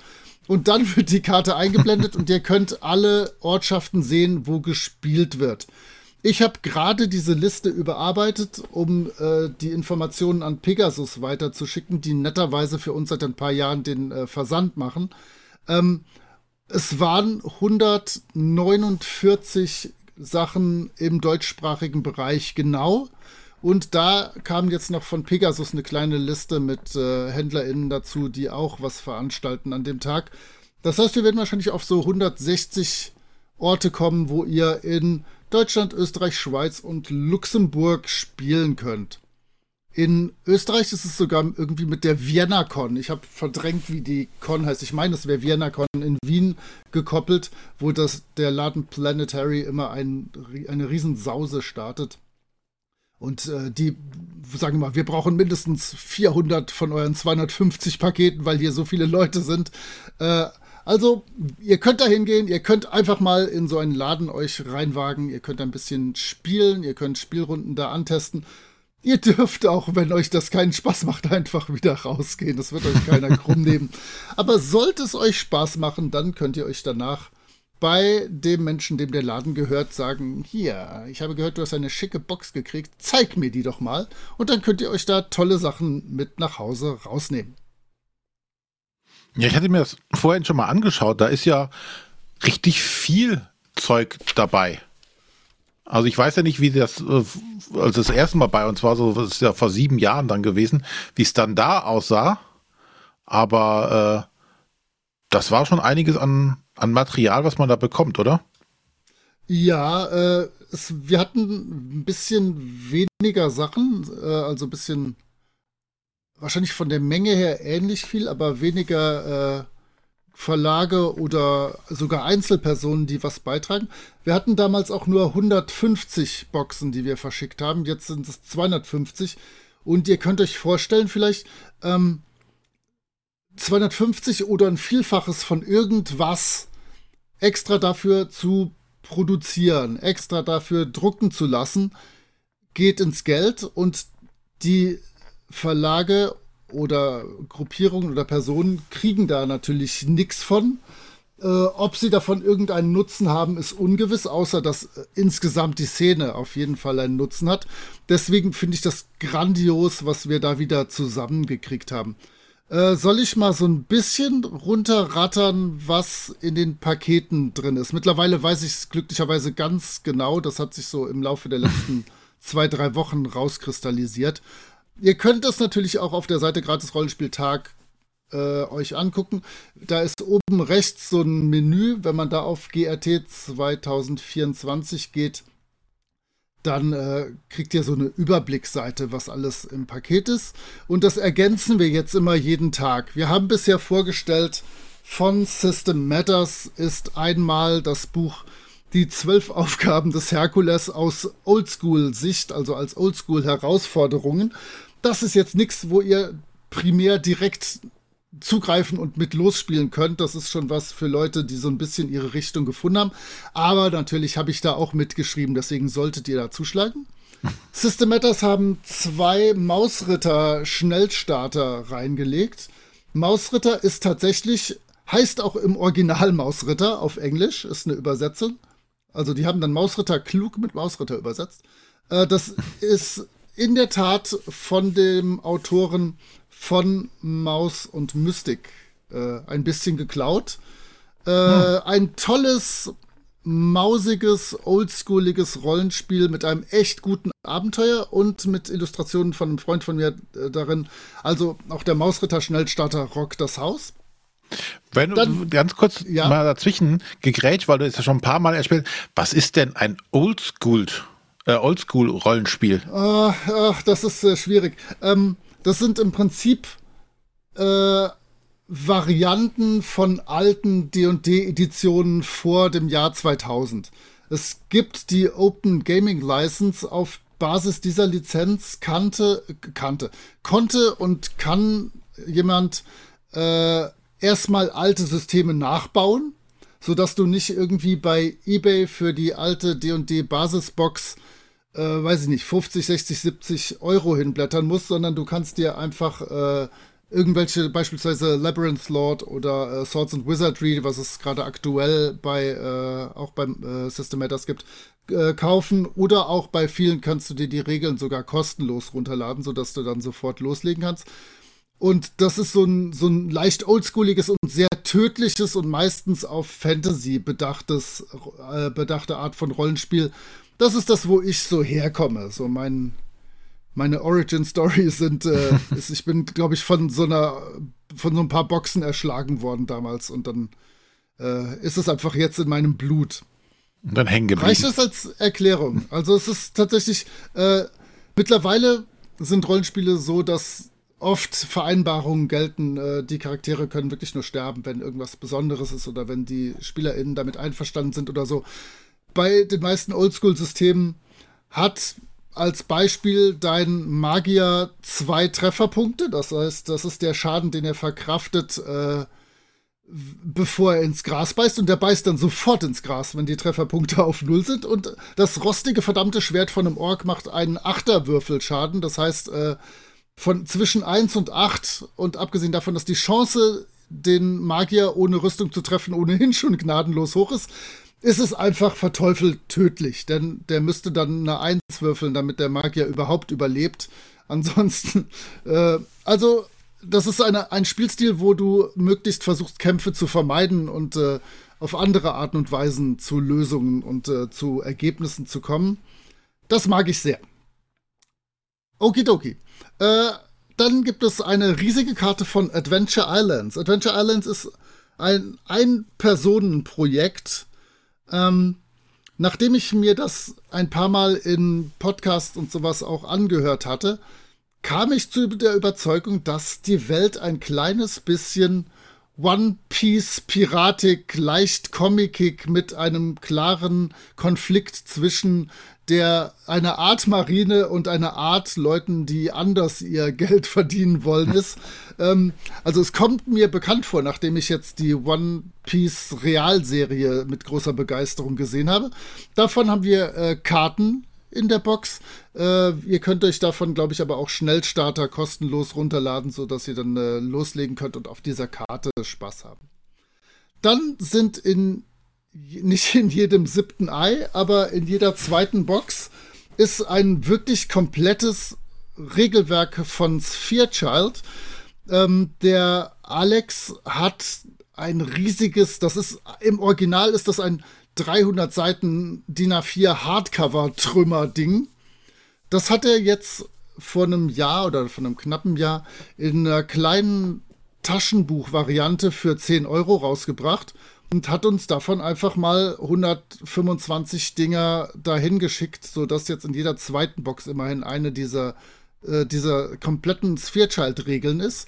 Und dann wird die Karte eingeblendet und ihr könnt alle Ortschaften sehen, wo gespielt wird. Ich habe gerade diese Liste überarbeitet, um äh, die Informationen an Pegasus weiterzuschicken, die netterweise für uns seit ein paar Jahren den äh, Versand machen. Ähm, es waren 149 Sachen im deutschsprachigen Bereich genau. Und da kam jetzt noch von Pegasus eine kleine Liste mit äh, HändlerInnen dazu, die auch was veranstalten an dem Tag. Das heißt, wir werden wahrscheinlich auf so 160 Orte kommen, wo ihr in Deutschland, Österreich, Schweiz und Luxemburg spielen könnt. In Österreich ist es sogar irgendwie mit der Vienna Con. Ich habe verdrängt, wie die Con heißt. Ich meine, es wäre Vienna Con in Wien gekoppelt, wo das, der Laden Planetary immer ein, eine Riesensause startet. Und äh, die sagen wir mal, wir brauchen mindestens 400 von euren 250 Paketen, weil hier so viele Leute sind. Äh, also, ihr könnt da hingehen, ihr könnt einfach mal in so einen Laden euch reinwagen, ihr könnt ein bisschen spielen, ihr könnt Spielrunden da antesten. Ihr dürft auch, wenn euch das keinen Spaß macht, einfach wieder rausgehen. Das wird euch keiner krumm nehmen. Aber sollte es euch Spaß machen, dann könnt ihr euch danach bei dem Menschen, dem der Laden gehört, sagen, hier, ich habe gehört, du hast eine schicke Box gekriegt, zeig mir die doch mal. Und dann könnt ihr euch da tolle Sachen mit nach Hause rausnehmen. Ja, ich hatte mir das vorhin schon mal angeschaut. Da ist ja richtig viel Zeug dabei. Also ich weiß ja nicht, wie das, äh, als das erste Mal bei uns war, so das ist ja vor sieben Jahren dann gewesen, wie es dann da aussah. Aber äh, das war schon einiges an, an Material, was man da bekommt, oder? Ja, äh, es, wir hatten ein bisschen weniger Sachen, äh, also ein bisschen wahrscheinlich von der Menge her ähnlich viel, aber weniger äh, Verlage oder sogar Einzelpersonen, die was beitragen. Wir hatten damals auch nur 150 Boxen, die wir verschickt haben. Jetzt sind es 250. Und ihr könnt euch vorstellen, vielleicht ähm, 250 oder ein Vielfaches von irgendwas extra dafür zu produzieren, extra dafür drucken zu lassen, geht ins Geld und die Verlage oder Gruppierungen oder Personen kriegen da natürlich nichts von. Äh, ob sie davon irgendeinen Nutzen haben, ist ungewiss, außer dass äh, insgesamt die Szene auf jeden Fall einen Nutzen hat. Deswegen finde ich das grandios, was wir da wieder zusammengekriegt haben. Äh, soll ich mal so ein bisschen runterrattern, was in den Paketen drin ist? Mittlerweile weiß ich es glücklicherweise ganz genau. Das hat sich so im Laufe der letzten zwei, drei Wochen rauskristallisiert. Ihr könnt das natürlich auch auf der Seite Gratis Rollenspieltag äh, euch angucken. Da ist oben rechts so ein Menü. Wenn man da auf GRT 2024 geht, dann äh, kriegt ihr so eine Überblicksseite, was alles im Paket ist. Und das ergänzen wir jetzt immer jeden Tag. Wir haben bisher vorgestellt, von System Matters ist einmal das Buch Die zwölf Aufgaben des Herkules aus Oldschool-Sicht, also als Oldschool-Herausforderungen das ist jetzt nichts, wo ihr primär direkt zugreifen und mit losspielen könnt. Das ist schon was für Leute, die so ein bisschen ihre Richtung gefunden haben. Aber natürlich habe ich da auch mitgeschrieben, deswegen solltet ihr da zuschlagen. System Matters haben zwei Mausritter-Schnellstarter reingelegt. Mausritter ist tatsächlich, heißt auch im Original Mausritter auf Englisch, ist eine Übersetzung. Also die haben dann Mausritter klug mit Mausritter übersetzt. Äh, das ist in der Tat von dem Autoren von Maus und Mystik äh, ein bisschen geklaut. Äh, hm. Ein tolles, mausiges, oldschooliges Rollenspiel mit einem echt guten Abenteuer und mit Illustrationen von einem Freund von mir äh, darin. Also auch der Mausritter Schnellstarter rockt das Haus. Wenn du Dann, ganz kurz ja. mal dazwischen gegrätscht, weil du es ja schon ein paar Mal erspielt, was ist denn ein Oldschool Äh, Oldschool-Rollenspiel. Ah, ach, das ist äh, schwierig. Ähm, das sind im Prinzip äh, Varianten von alten D&D-Editionen vor dem Jahr 2000. Es gibt die Open Gaming License auf Basis dieser Lizenz kannte, kannte, konnte und kann jemand äh, erstmal alte Systeme nachbauen, sodass du nicht irgendwie bei eBay für die alte D&D Basisbox äh, weiß ich nicht, 50, 60, 70 Euro hinblättern musst, sondern du kannst dir einfach äh, irgendwelche, beispielsweise Labyrinth Lord oder äh, Swords and Wizardry, was es gerade aktuell bei, äh, auch beim äh, System Matters gibt, äh, kaufen. Oder auch bei vielen kannst du dir die Regeln sogar kostenlos runterladen, sodass du dann sofort loslegen kannst. Und das ist so ein, so ein leicht oldschooliges und sehr tödliches und meistens auf Fantasy bedachtes, äh, bedachte Art von Rollenspiel. Das ist das, wo ich so herkomme. So mein, meine Origin Story sind, äh, ist, ich bin, glaube ich, von so einer, von so ein paar Boxen erschlagen worden damals und dann äh, ist es einfach jetzt in meinem Blut. Und dann hängen geblieben. Reicht das als Erklärung? Also es ist tatsächlich, äh, mittlerweile sind Rollenspiele so, dass oft Vereinbarungen gelten, äh, die Charaktere können wirklich nur sterben, wenn irgendwas Besonderes ist oder wenn die SpielerInnen damit einverstanden sind oder so. Bei den meisten Oldschool-Systemen hat als Beispiel dein Magier zwei Trefferpunkte. Das heißt, das ist der Schaden, den er verkraftet, äh, bevor er ins Gras beißt. Und der beißt dann sofort ins Gras, wenn die Trefferpunkte auf Null sind. Und das rostige, verdammte Schwert von einem Ork macht einen Achterwürfelschaden. Das heißt, äh, von zwischen 1 und 8 und abgesehen davon, dass die Chance, den Magier ohne Rüstung zu treffen, ohnehin schon gnadenlos hoch ist, ist es einfach verteufelt tödlich. Denn der müsste dann eine 1 würfeln, damit der Magier überhaupt überlebt. Ansonsten, äh, also, das ist eine, ein Spielstil, wo du möglichst versuchst, Kämpfe zu vermeiden und äh, auf andere Arten und Weisen zu Lösungen und äh, zu Ergebnissen zu kommen. Das mag ich sehr. Okidoki. Äh, dann gibt es eine riesige Karte von Adventure Islands. Adventure Islands ist ein Ein-Personen-Projekt, ähm, nachdem ich mir das ein paar Mal in Podcasts und sowas auch angehört hatte, kam ich zu der Überzeugung, dass die Welt ein kleines bisschen One Piece piratik, leicht comicig mit einem klaren Konflikt zwischen der eine Art Marine und eine Art Leuten, die anders ihr Geld verdienen wollen, ist. ähm, also es kommt mir bekannt vor, nachdem ich jetzt die One Piece Realserie mit großer Begeisterung gesehen habe. Davon haben wir äh, Karten in der Box. Äh, ihr könnt euch davon, glaube ich, aber auch Schnellstarter kostenlos runterladen, sodass ihr dann äh, loslegen könnt und auf dieser Karte Spaß haben. Dann sind in nicht in jedem siebten Ei, aber in jeder zweiten Box ist ein wirklich komplettes Regelwerk von Sphere Child. Ähm, der Alex hat ein riesiges, das ist im Original ist das ein 300 Seiten DIN A4 Hardcover-Trümmer-Ding. Das hat er jetzt vor einem Jahr oder vor einem knappen Jahr in einer kleinen Taschenbuch-Variante für 10 Euro rausgebracht und hat uns davon einfach mal 125 Dinger dahin geschickt, sodass jetzt in jeder zweiten Box immerhin eine dieser, äh, dieser kompletten Sphere-Child-Regeln ist.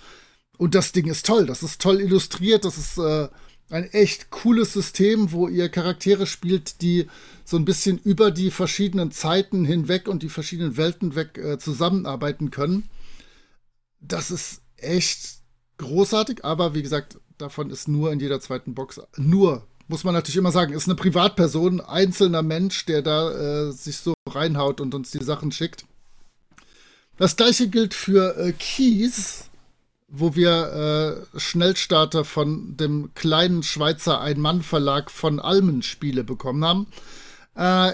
Und das Ding ist toll, das ist toll illustriert, das ist äh, ein echt cooles System, wo ihr Charaktere spielt, die so ein bisschen über die verschiedenen Zeiten hinweg und die verschiedenen Welten weg äh, zusammenarbeiten können. Das ist echt großartig, aber wie gesagt, davon ist nur in jeder zweiten Box, nur, muss man natürlich immer sagen, ist eine Privatperson, einzelner Mensch, der da äh, sich so reinhaut und uns die Sachen schickt. Das gleiche gilt für äh, Keys, wo wir äh, Schnellstarter von dem kleinen Schweizer Ein-Mann-Verlag von Almen Spiele bekommen haben. Äh,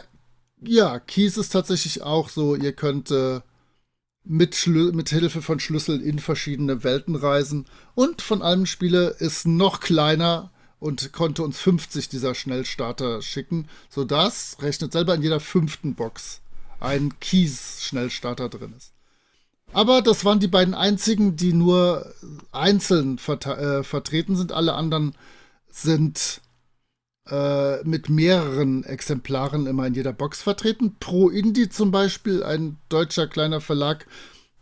ja, Keys ist tatsächlich auch so, ihr könnt äh, mit, mit Hilfe von Schlüsseln in verschiedene Welten reisen. Und von allem Spiele ist noch kleiner und konnte uns 50 dieser Schnellstarter schicken, sodass, rechnet selber in jeder fünften Box, ein Keys-Schnellstarter drin ist. Aber das waren die beiden einzigen, die nur einzeln äh, vertreten sind. Alle anderen sind äh, mit mehreren Exemplaren immer in jeder Box vertreten. Pro Indie zum Beispiel, ein deutscher kleiner Verlag,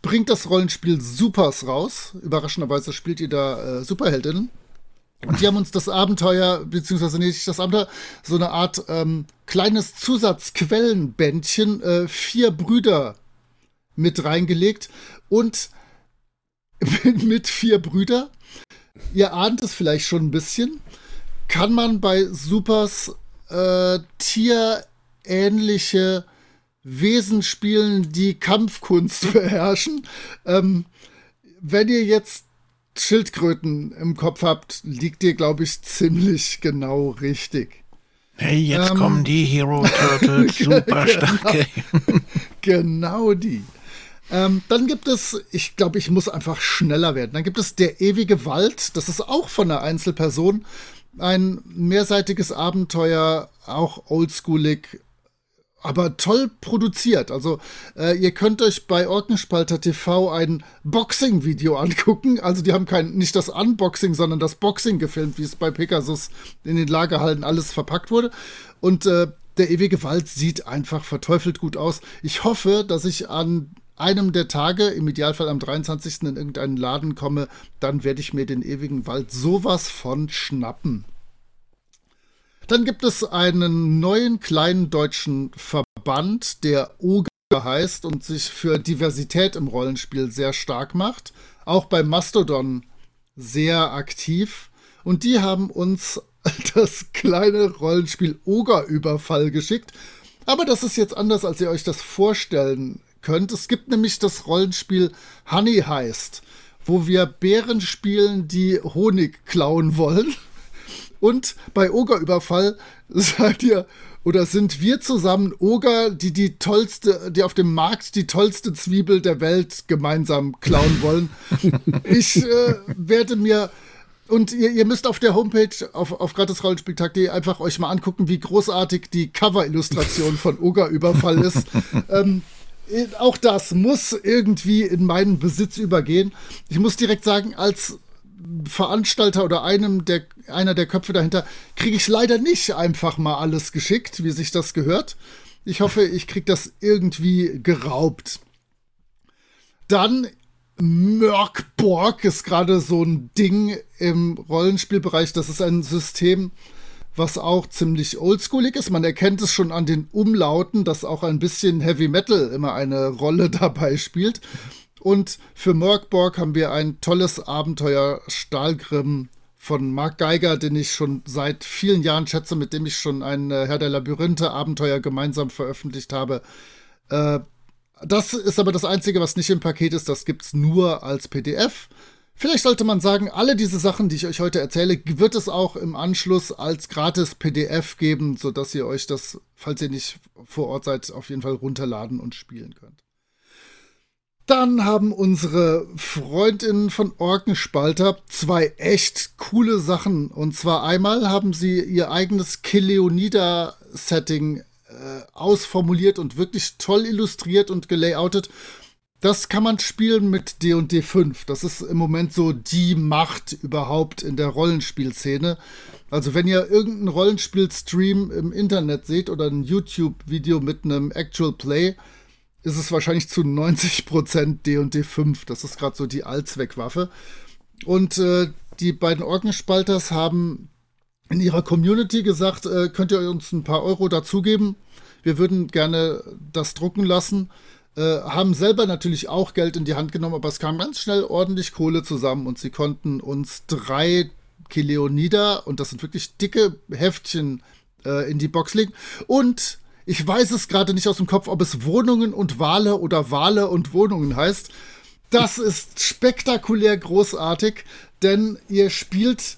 bringt das Rollenspiel Supers raus. Überraschenderweise spielt ihr da äh, Superheldinnen. Und die haben uns das Abenteuer, beziehungsweise nicht das Abenteuer, so eine Art ähm, kleines Zusatzquellenbändchen, äh, vier Brüder mit reingelegt und mit vier Brüder. Ihr ahnt es vielleicht schon ein bisschen. Kann man bei Supers äh, tierähnliche Wesen spielen, die Kampfkunst beherrschen. Ähm, wenn ihr jetzt Schildkröten im Kopf habt, liegt ihr, glaube ich, ziemlich genau richtig. Hey, jetzt Ähm, kommen die Hero Turtles, super starke. Genau die. Ähm, dann gibt es, ich glaube, ich muss einfach schneller werden. Dann gibt es Der ewige Wald. Das ist auch von einer Einzelperson. Ein mehrseitiges Abenteuer, auch oldschoolig, aber toll produziert. Also äh, ihr könnt euch bei Orkenspalter TV ein Boxing-Video angucken. Also die haben kein, nicht das Unboxing, sondern das Boxing gefilmt, wie es bei Pegasus in den Lagerhallen alles verpackt wurde. Und äh, der ewige Wald sieht einfach verteufelt gut aus. Ich hoffe, dass ich an einem der Tage, im Idealfall am 23. in irgendeinen Laden komme, dann werde ich mir den ewigen Wald sowas von schnappen. Dann gibt es einen neuen kleinen deutschen Verband, der OGA heißt und sich für Diversität im Rollenspiel sehr stark macht. Auch bei Mastodon sehr aktiv. Und die haben uns das kleine Rollenspiel Ogerüberfall geschickt. Aber das ist jetzt anders, als ihr euch das vorstellen könnt. Es gibt nämlich das Rollenspiel Honey Heist, wo wir Bären spielen, die Honig klauen wollen. Und bei Ogerüberfall seid ihr oder sind wir zusammen Oger, die die tollste, die auf dem Markt die tollste Zwiebel der Welt gemeinsam klauen wollen. ich äh, werde mir und ihr, ihr müsst auf der Homepage auf, auf gratisrollenspieltag.de einfach euch mal angucken, wie großartig die Cover-Illustration von Ogerüberfall ist. ähm, auch das muss irgendwie in meinen Besitz übergehen. Ich muss direkt sagen, als Veranstalter oder einem der, einer der Köpfe dahinter kriege ich leider nicht einfach mal alles geschickt, wie sich das gehört. Ich hoffe, ich kriege das irgendwie geraubt. Dann Mörkborg ist gerade so ein Ding im Rollenspielbereich. Das ist ein System, was auch ziemlich oldschoolig ist. Man erkennt es schon an den Umlauten, dass auch ein bisschen Heavy Metal immer eine Rolle dabei spielt. Und für Mörkborg haben wir ein tolles Abenteuer Stahlgrimm von Mark Geiger, den ich schon seit vielen Jahren schätze, mit dem ich schon ein äh, Herr der Labyrinthe Abenteuer gemeinsam veröffentlicht habe. Äh, das ist aber das Einzige, was nicht im Paket ist. Das gibt's nur als PDF. Vielleicht sollte man sagen, alle diese Sachen, die ich euch heute erzähle, wird es auch im Anschluss als gratis PDF geben, sodass ihr euch das, falls ihr nicht vor Ort seid, auf jeden Fall runterladen und spielen könnt. Dann haben unsere Freundinnen von Orkenspalter zwei echt coole Sachen. Und zwar einmal haben sie ihr eigenes Kileonida-Setting äh, ausformuliert und wirklich toll illustriert und gelayoutet. Das kann man spielen mit D&D 5. Das ist im Moment so die Macht überhaupt in der Rollenspielszene. Also wenn ihr irgendeinen Rollenspiel-Stream im Internet seht oder ein YouTube-Video mit einem Actual Play, ist es wahrscheinlich zu 90% D&D 5. Das ist gerade so die Allzweckwaffe. Und äh, die beiden Orkenspalters haben in ihrer Community gesagt, äh, könnt ihr uns ein paar Euro dazugeben? Wir würden gerne das drucken lassen. Äh, haben selber natürlich auch Geld in die Hand genommen, aber es kam ganz schnell ordentlich Kohle zusammen und sie konnten uns drei Kileonida, und das sind wirklich dicke Heftchen, äh, in die Box legen. Und ich weiß es gerade nicht aus dem Kopf, ob es Wohnungen und Wale oder Wale und Wohnungen heißt. Das ist spektakulär großartig, denn ihr spielt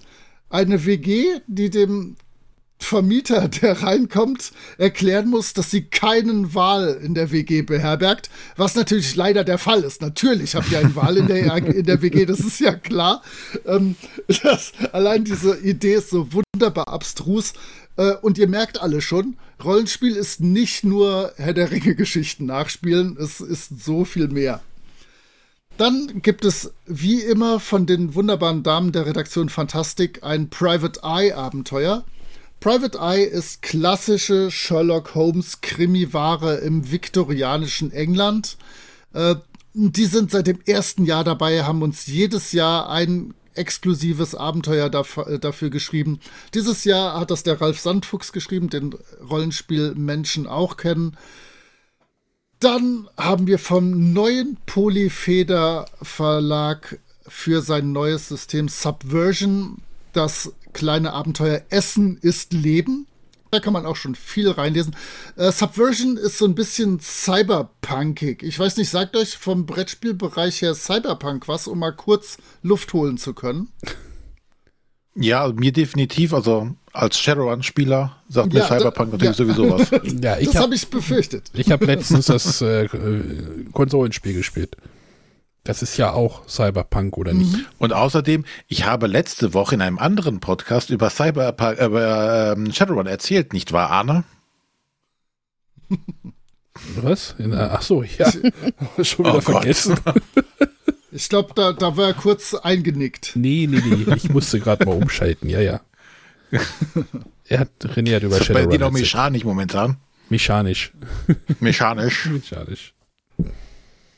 eine WG, die dem Vermieter, der reinkommt, erklären muss, dass sie keinen Wal in der WG beherbergt, was natürlich leider der Fall ist. Natürlich habt ihr einen Wal in der, in der WG, das ist ja klar. Ähm, das, allein diese Idee ist so wunderbar abstrus. Äh, und ihr merkt alle schon, Rollenspiel ist nicht nur Herr der Ringe-Geschichten nachspielen, es ist so viel mehr. Dann gibt es wie immer von den wunderbaren Damen der Redaktion Fantastik ein Private Eye Abenteuer. Private Eye ist klassische Sherlock Holmes Krimiware im viktorianischen England. Äh, die sind seit dem ersten Jahr dabei, haben uns jedes Jahr ein exklusives Abenteuer dafür, äh, dafür geschrieben. Dieses Jahr hat das der Ralf Sandfuchs geschrieben, den Rollenspielmenschen auch kennen. Dann haben wir vom neuen Polyfeder Verlag für sein neues System Subversion das kleine Abenteuer Essen ist Leben. Da kann man auch schon viel reinlesen. Äh, Subversion ist so ein bisschen cyberpunkig. Ich weiß nicht, sagt euch vom Brettspielbereich her Cyberpunk was, um mal kurz Luft holen zu können? Ja, mir definitiv. Also als Shadowrun-Spieler sagt ja, mir Cyberpunk da, natürlich ja. sowieso was. ja, ich das habe hab ich befürchtet. Ich habe letztens das äh, Konsolenspiel gespielt. Das ist ja auch Cyberpunk, oder nicht? Mhm. Und außerdem, ich habe letzte Woche in einem anderen Podcast über Cyberpunk, äh, über Shadowrun erzählt, nicht wahr, Arne? Was? In, ach so, ja. Schon wieder oh vergessen. ich glaube, da, da war er kurz eingenickt. Nee, nee, nee. Ich musste gerade mal umschalten, ja, ja. Er hat René hat über Shadowrun. Bei dir noch mechanisch momentan? Mechanisch. Mechanisch. mechanisch.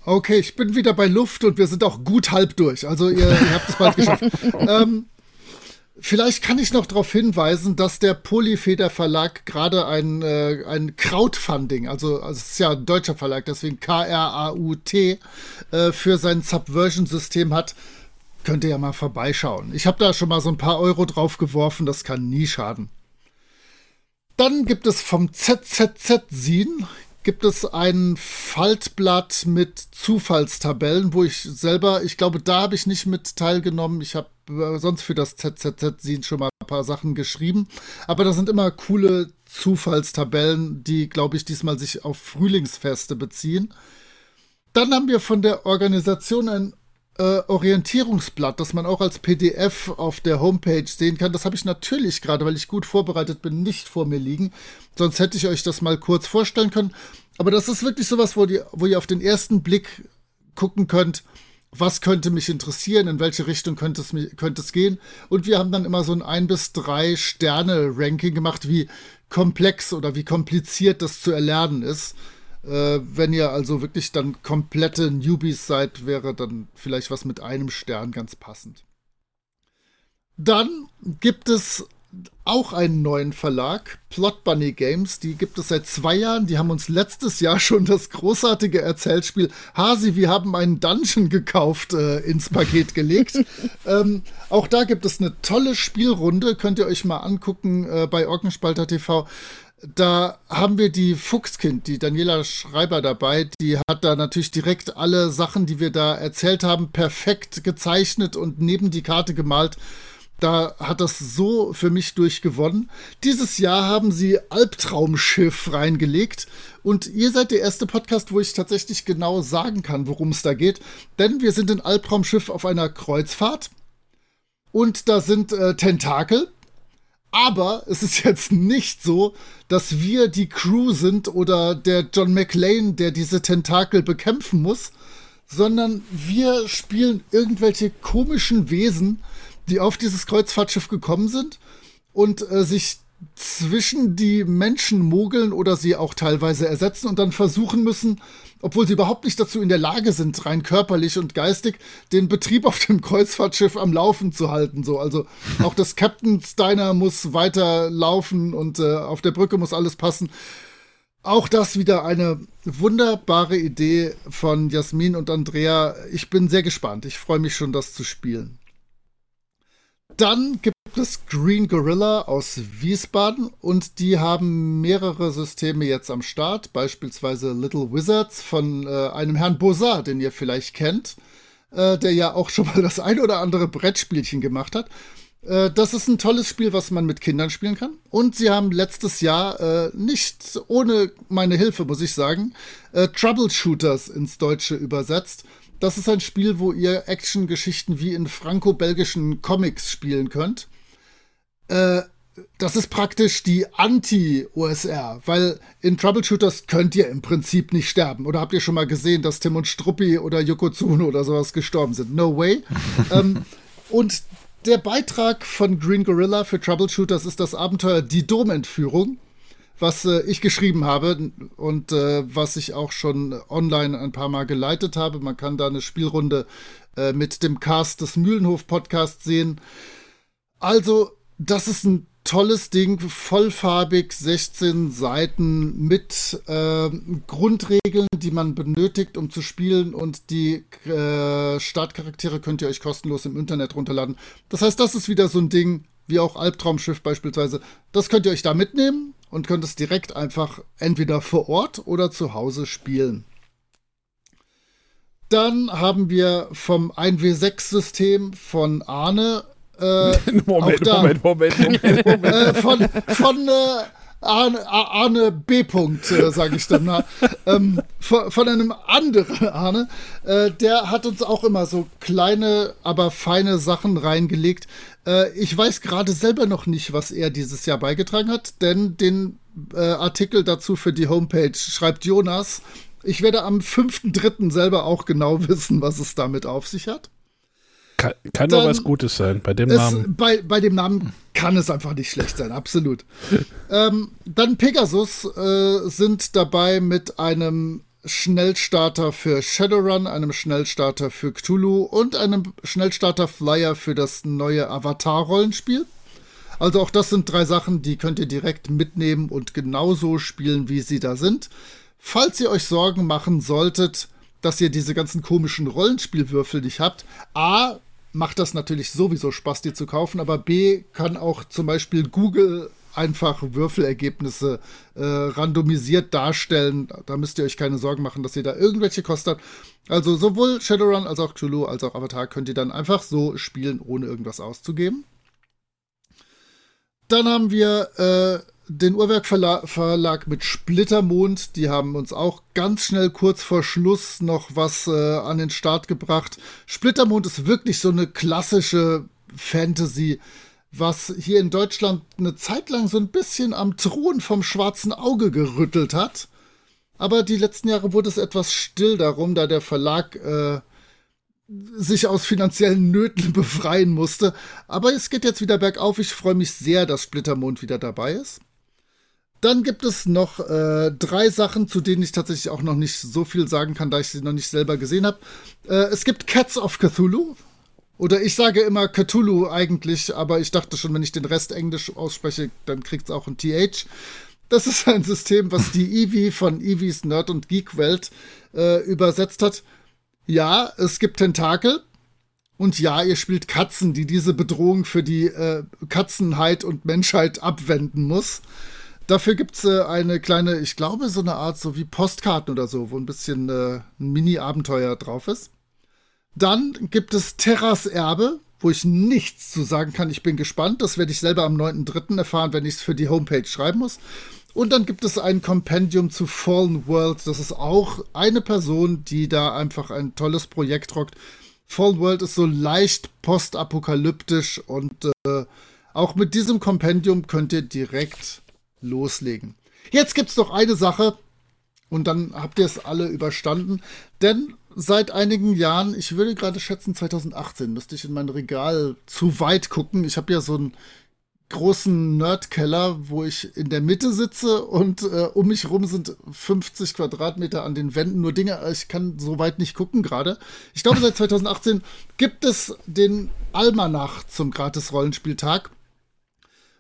Okay, ich bin wieder bei Luft und wir sind auch gut halb durch. Also ihr, ihr habt es bald geschafft. ähm, vielleicht kann ich noch darauf hinweisen, dass der Polyfeder Verlag gerade ein, äh, ein Crowdfunding, also, also es ist ja ein deutscher Verlag, deswegen K-R-A-U-T, äh, für sein Subversion-System hat. Könnt ihr ja mal vorbeischauen. Ich habe da schon mal so ein paar Euro drauf geworfen, das kann nie schaden. Dann gibt es vom ZZZ-Sin, gibt es ein Faltblatt mit Zufallstabellen, wo ich selber, ich glaube, da habe ich nicht mit teilgenommen. Ich habe äh, sonst für das ZZZ schon mal ein paar Sachen geschrieben. Aber da sind immer coole Zufallstabellen, die, glaube ich, diesmal sich auf Frühlingsfeste beziehen. Dann haben wir von der Organisation ein äh, Orientierungsblatt, das man auch als PDF auf der Homepage sehen kann. Das habe ich natürlich gerade, weil ich gut vorbereitet bin, nicht vor mir liegen. Sonst hätte ich euch das mal kurz vorstellen können. Aber das ist wirklich sowas, wo, die, wo ihr auf den ersten Blick gucken könnt, was könnte mich interessieren, in welche Richtung könnte es, könnte es gehen. Und wir haben dann immer so ein ein bis drei Sterne Ranking gemacht, wie komplex oder wie kompliziert das zu erlernen ist. Äh, wenn ihr also wirklich dann komplette Newbies seid, wäre dann vielleicht was mit einem Stern ganz passend. Dann gibt es auch einen neuen Verlag, Plot Bunny Games. Die gibt es seit zwei Jahren. Die haben uns letztes Jahr schon das großartige Erzählspiel Hasi, wir haben einen Dungeon gekauft, äh, ins Paket gelegt. ähm, auch da gibt es eine tolle Spielrunde. Könnt ihr euch mal angucken äh, bei Orkenspalter TV da haben wir die Fuchskind, die Daniela Schreiber dabei. Die hat da natürlich direkt alle Sachen, die wir da erzählt haben, perfekt gezeichnet und neben die Karte gemalt. Da hat das so für mich durchgewonnen. Dieses Jahr haben sie Albtraumschiff reingelegt. Und ihr seid der erste Podcast, wo ich tatsächlich genau sagen kann, worum es da geht. Denn wir sind in Albtraumschiff auf einer Kreuzfahrt. Und da sind äh, Tentakel. Aber es ist jetzt nicht so, dass wir die Crew sind oder der John McLean, der diese Tentakel bekämpfen muss, sondern wir spielen irgendwelche komischen Wesen, die auf dieses Kreuzfahrtschiff gekommen sind und äh, sich zwischen die Menschen mogeln oder sie auch teilweise ersetzen und dann versuchen müssen, obwohl sie überhaupt nicht dazu in der Lage sind, rein körperlich und geistig, den Betrieb auf dem Kreuzfahrtschiff am Laufen zu halten. So, also auch das Captain Steiner muss weiter laufen und äh, auf der Brücke muss alles passen. Auch das wieder eine wunderbare Idee von Jasmin und Andrea. Ich bin sehr gespannt. Ich freue mich schon, das zu spielen. Dann gibt es Green Gorilla aus Wiesbaden und die haben mehrere Systeme jetzt am Start, beispielsweise Little Wizards von äh, einem Herrn Bosat, den ihr vielleicht kennt, äh, der ja auch schon mal das ein oder andere Brettspielchen gemacht hat. Äh, das ist ein tolles Spiel, was man mit Kindern spielen kann. Und sie haben letztes Jahr, äh, nicht ohne meine Hilfe, muss ich sagen, äh, Troubleshooters ins Deutsche übersetzt das ist ein Spiel, wo ihr Action-Geschichten wie in franco-belgischen Comics spielen könnt. Äh, das ist praktisch die Anti-OSR, weil in Troubleshooters könnt ihr im Prinzip nicht sterben. Oder habt ihr schon mal gesehen, dass Tim und Struppi oder Yokozuna oder sowas gestorben sind? No way. ähm, und der Beitrag von Green Gorilla für Troubleshooters ist das Abenteuer Die Domentführung, was äh, ich geschrieben habe und äh, was ich auch schon online ein paar Mal geleitet habe. Man kann da eine Spielrunde äh, mit dem Cast des Mühlenhof Podcasts sehen. Also, das ist ein tolles Ding, vollfarbig, 16 Seiten mit äh, Grundregeln, die man benötigt, um zu spielen und die äh, Startcharaktere könnt ihr euch kostenlos im Internet runterladen. Das heißt, das ist wieder so ein Ding, wie auch Albtraumschiff beispielsweise. Das könnt ihr euch da mitnehmen und könnt es direkt einfach entweder vor Ort oder zu Hause spielen. Dann haben wir vom 1W6-System von Arne äh, Moment, da, Moment, Moment, Moment, Moment. äh, von von äh, Arne, Arne B. Punkt, äh, sage ich dann mal. ähm, von, von, einem anderen Arne, äh, der hat uns auch immer so kleine, aber feine Sachen reingelegt. Äh, ich weiß gerade selber noch nicht, was er dieses Jahr beigetragen hat, denn den äh, Artikel dazu für die Homepage schreibt Jonas. Ich werde am 5.3. selber auch genau wissen, was es damit auf sich hat. Kann, kann nur was Gutes sein bei dem es, Namen. Bei, bei dem Namen kann es einfach nicht schlecht sein, absolut. ähm, dann Pegasus äh, sind dabei mit einem Schnellstarter für Shadowrun, einem Schnellstarter für Cthulhu und einem Schnellstarter Flyer für das neue Avatar-Rollenspiel. Also auch das sind drei Sachen, die könnt ihr direkt mitnehmen und genauso spielen, wie sie da sind. Falls ihr euch Sorgen machen solltet, dass ihr diese ganzen komischen Rollenspielwürfel nicht habt, A, macht das natürlich sowieso Spaß, die zu kaufen, aber B kann auch zum Beispiel Google einfach Würfelergebnisse äh, randomisiert darstellen. Da müsst ihr euch keine Sorgen machen, dass ihr da irgendwelche Kosten habt. Also sowohl Shadowrun als auch Cthulhu als auch Avatar könnt ihr dann einfach so spielen, ohne irgendwas auszugeben. Dann haben wir äh, den Uhrwerk Verlag mit Splittermond. Die haben uns auch ganz schnell kurz vor Schluss noch was äh, an den Start gebracht. Splittermond ist wirklich so eine klassische Fantasy, was hier in Deutschland eine Zeit lang so ein bisschen am Thron vom schwarzen Auge gerüttelt hat. Aber die letzten Jahre wurde es etwas still darum, da der Verlag äh, sich aus finanziellen Nöten befreien musste. Aber es geht jetzt wieder bergauf. Ich freue mich sehr, dass Splittermond wieder dabei ist. Dann gibt es noch äh, drei Sachen, zu denen ich tatsächlich auch noch nicht so viel sagen kann, da ich sie noch nicht selber gesehen habe. Äh, es gibt Cats of Cthulhu. Oder ich sage immer Cthulhu eigentlich, aber ich dachte schon, wenn ich den Rest Englisch ausspreche, dann kriegt es auch ein TH. Das ist ein System, was die Eevee von Eevees Nerd- und Geek-Welt äh, übersetzt hat. Ja, es gibt Tentakel. Und ja, ihr spielt Katzen, die diese Bedrohung für die äh, Katzenheit und Menschheit abwenden muss. Dafür gibt es äh, eine kleine, ich glaube, so eine Art so wie Postkarten oder so, wo ein bisschen äh, ein Mini-Abenteuer drauf ist. Dann gibt es Terras Erbe, wo ich nichts zu sagen kann. Ich bin gespannt. Das werde ich selber am 9.3. erfahren, wenn ich es für die Homepage schreiben muss. Und dann gibt es ein Kompendium zu Fallen World. Das ist auch eine Person, die da einfach ein tolles Projekt rockt. Fallen World ist so leicht postapokalyptisch und äh, auch mit diesem Kompendium könnt ihr direkt loslegen. Jetzt gibt es noch eine Sache und dann habt ihr es alle überstanden. Denn seit einigen Jahren, ich würde gerade schätzen 2018, müsste ich in mein Regal zu weit gucken. Ich habe ja so einen großen Nerdkeller, wo ich in der Mitte sitze und äh, um mich rum sind 50 Quadratmeter an den Wänden nur Dinge. Ich kann so weit nicht gucken gerade. Ich glaube, seit 2018 gibt es den Almanach zum Gratis-Rollenspieltag,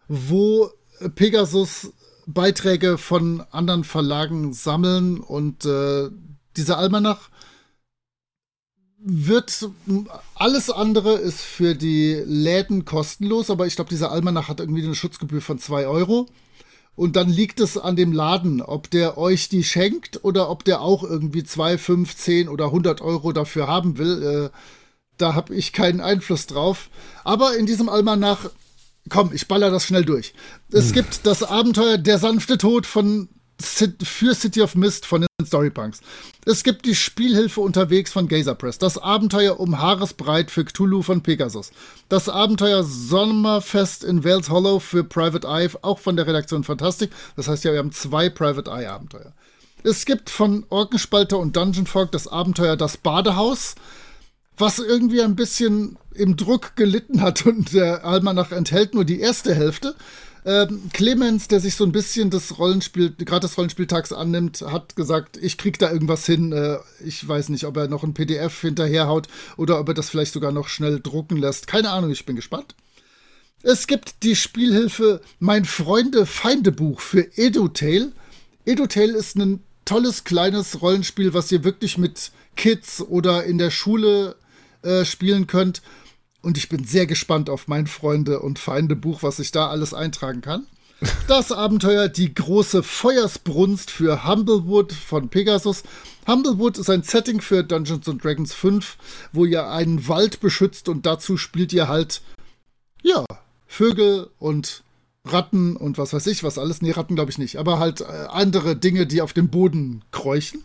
wo Pegasus Beiträge von anderen Verlagen sammeln und äh, dieser Almanach wird alles andere ist für die Läden kostenlos, aber ich glaube, dieser Almanach hat irgendwie eine Schutzgebühr von 2 Euro. Und dann liegt es an dem Laden, ob der euch die schenkt oder ob der auch irgendwie 2, 5, 10 oder 100 Euro dafür haben will. Äh, da habe ich keinen Einfluss drauf. Aber in diesem Almanach komm, ich baller das schnell durch. Es hm. gibt das Abenteuer Der sanfte Tod von für City of Mist von den Storypunks. Es gibt die Spielhilfe unterwegs von Gazer Press. Das Abenteuer um Haaresbreit für Cthulhu von Pegasus. Das Abenteuer Sommerfest in Wales Hollow für Private Eye, auch von der Redaktion Fantastic. Das heißt ja, wir haben zwei Private Eye Abenteuer. Es gibt von Orkenspalter und Dungeon Fog das Abenteuer Das Badehaus was irgendwie ein bisschen im Druck gelitten hat und der Almanach enthält nur die erste Hälfte. Ähm, Clemens, der sich so ein bisschen das Rollenspiel, gerade des Rollenspieltags annimmt, hat gesagt, ich krieg da irgendwas hin. Äh, ich weiß nicht, ob er noch ein PDF hinterherhaut oder ob er das vielleicht sogar noch schnell drucken lässt. Keine Ahnung, ich bin gespannt. Es gibt die Spielhilfe Mein Freunde-Feinde-Buch für EduTale. EduTale ist ein tolles kleines Rollenspiel, was ihr wirklich mit Kids oder in der Schule äh, spielen könnt. Und ich bin sehr gespannt auf mein Freunde- und Feinde-Buch, was ich da alles eintragen kann. Das Abenteuer Die große Feuersbrunst für Humblewood von Pegasus. Humblewood ist ein Setting für Dungeons Dragons 5, wo ihr einen Wald beschützt und dazu spielt ihr halt, ja, Vögel und Ratten und was weiß ich, was alles. Nee, Ratten glaube ich nicht, aber halt äh, andere Dinge, die auf dem Boden kräuchen.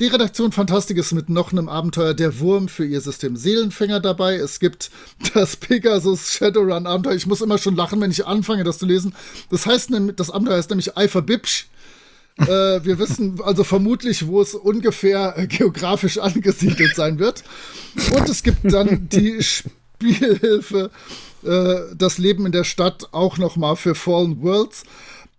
Die Redaktion Fantastik ist mit noch einem Abenteuer der Wurm für ihr System Seelenfänger dabei. Es gibt das Pegasus Shadowrun Abenteuer. Ich muss immer schon lachen, wenn ich anfange, das zu lesen. Das heißt, das Abenteuer heißt nämlich Eifer Bibsch. äh, wir wissen also vermutlich, wo es ungefähr äh, geografisch angesiedelt sein wird. Und es gibt dann die Spielhilfe äh, Das Leben in der Stadt auch noch mal für Fallen Worlds.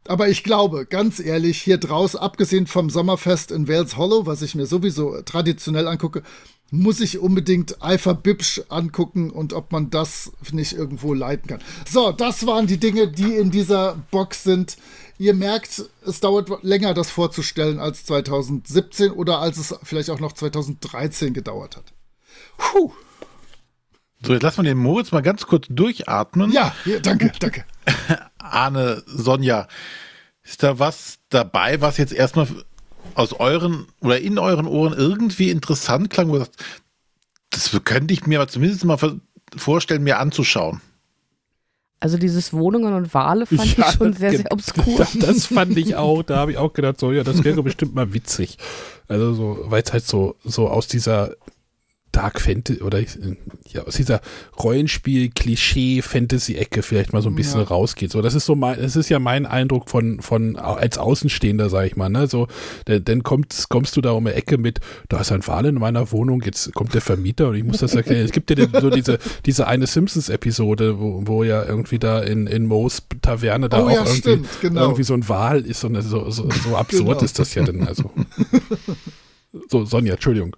Aber ich glaube, ganz ehrlich, hier draußen, abgesehen vom Sommerfest in Wales Hollow, was ich mir sowieso traditionell angucke, muss ich unbedingt Alpha Bibsch angucken und ob man das nicht irgendwo leiten kann. So, das waren die Dinge, die in dieser Box sind. Ihr merkt, es dauert länger, das vorzustellen als 2017 oder als es vielleicht auch noch 2013 gedauert hat. Puh. So, jetzt lassen wir den Moritz mal ganz kurz durchatmen. Ja danke, danke. Arne, Sonja, ist da was dabei, was jetzt erstmal aus euren oder in euren Ohren irgendwie interessant klang, wo ihr sagt, das könnte ich mir aber zumindest mal vorstellen, mir anzuschauen? Also dieses Wohnungen und Wale fand ja, ich schon sehr, sehr obskur. Das, das fand ich auch, da habe ich auch gedacht, so, ja, das wäre bestimmt mal witzig. Also so, weil es halt so, so aus dieser Dark Fantasy oder ja, aus dieser Rollenspiel-Klischee-Fantasy-Ecke vielleicht mal so ein bisschen ja. rausgeht. So, das ist so mein, das ist ja mein Eindruck von, von als Außenstehender, sag ich mal, ne? So, denn, dann kommst, kommst du da um eine Ecke mit, da ist ein Wal in meiner Wohnung, jetzt kommt der Vermieter und ich muss das erklären. Es gibt ja so diese, diese eine Simpsons-Episode, wo, wo ja irgendwie da in, in Moos Taverne da oh, auch ja, irgendwie, stimmt, genau. irgendwie so ein Wal ist und so, so, so absurd genau. ist das ja dann, also. So, Sonja, Entschuldigung.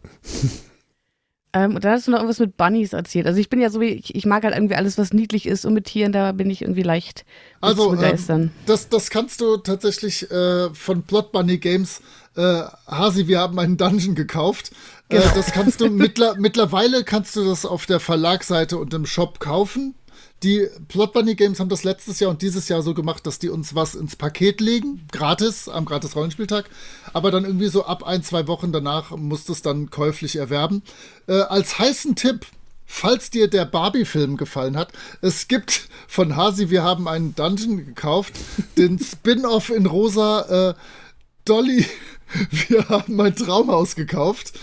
Ähm, und dann hast du noch irgendwas mit Bunnies erzählt. Also ich bin ja so wie, ich, ich, mag halt irgendwie alles, was niedlich ist und mit Tieren, da bin ich irgendwie leicht also, zu begeistern. Ähm, das, das kannst du tatsächlich äh, von Plot Bunny Games, äh, Hasi, wir haben einen Dungeon gekauft. Äh, genau. Äh, das kannst du mittler, mittlerweile kannst du das auf der Verlagsseite und im Shop kaufen. Die Plot Bunny Games haben das letztes Jahr und dieses Jahr so gemacht, dass die uns was ins Paket legen, gratis, am gratis Rollenspieltag. Aber dann irgendwie so ab ein, zwei Wochen danach musst du es dann käuflich erwerben. Äh, als heißen Tipp, falls dir der Barbie-Film gefallen hat, es gibt von Hasi, wir haben einen Dungeon gekauft, den Spin-off in rosa äh, Dolly. Wir haben ein Traumhaus gekauft.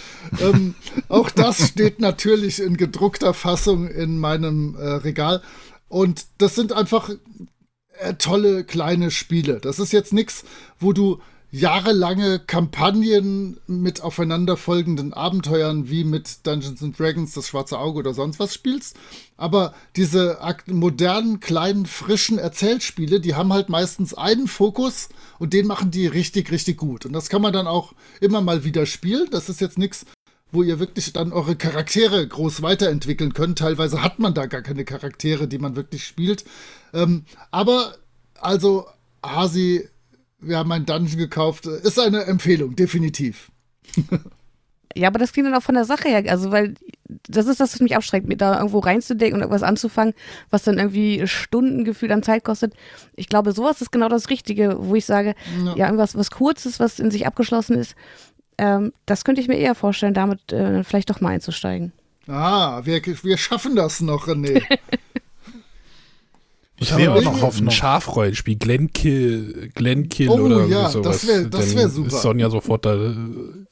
Ähm, auch das steht natürlich in gedruckter Fassung in meinem äh, Regal. Und das sind einfach äh, tolle kleine Spiele. Das ist jetzt nichts, wo du jahrelange Kampagnen mit aufeinanderfolgenden Abenteuern wie mit Dungeons and Dragons, das Schwarze Auge oder sonst was spielst. Aber diese modernen, kleinen, frischen Erzählspiele, die haben halt meistens einen Fokus und den machen die richtig, richtig gut. Und das kann man dann auch immer mal wieder spielen. Das ist jetzt nichts, wo ihr wirklich dann eure Charaktere groß weiterentwickeln könnt. Teilweise hat man da gar keine Charaktere, die man wirklich spielt. Ähm, aber also, Hasi, wir haben einen Dungeon gekauft, ist eine Empfehlung, definitiv. ja, aber das klingt dann auch von der Sache her, also weil das ist das, was mich abschreckt, mir da irgendwo reinzudenken und irgendwas anzufangen, was dann irgendwie Stundengefühl an Zeit kostet. Ich glaube, sowas ist genau das Richtige, wo ich sage, ja, ja irgendwas was Kurzes, was in sich abgeschlossen ist, ähm, das könnte ich mir eher vorstellen, damit äh, vielleicht doch mal einzusteigen. Ah, wir, wir schaffen das noch, René. Ich sehe auch noch auf ein Schafrollenspiel, Glenkill, Glenkill oh, oder ja, sowas. Das wäre das wär super. Ist Sonja sofort da,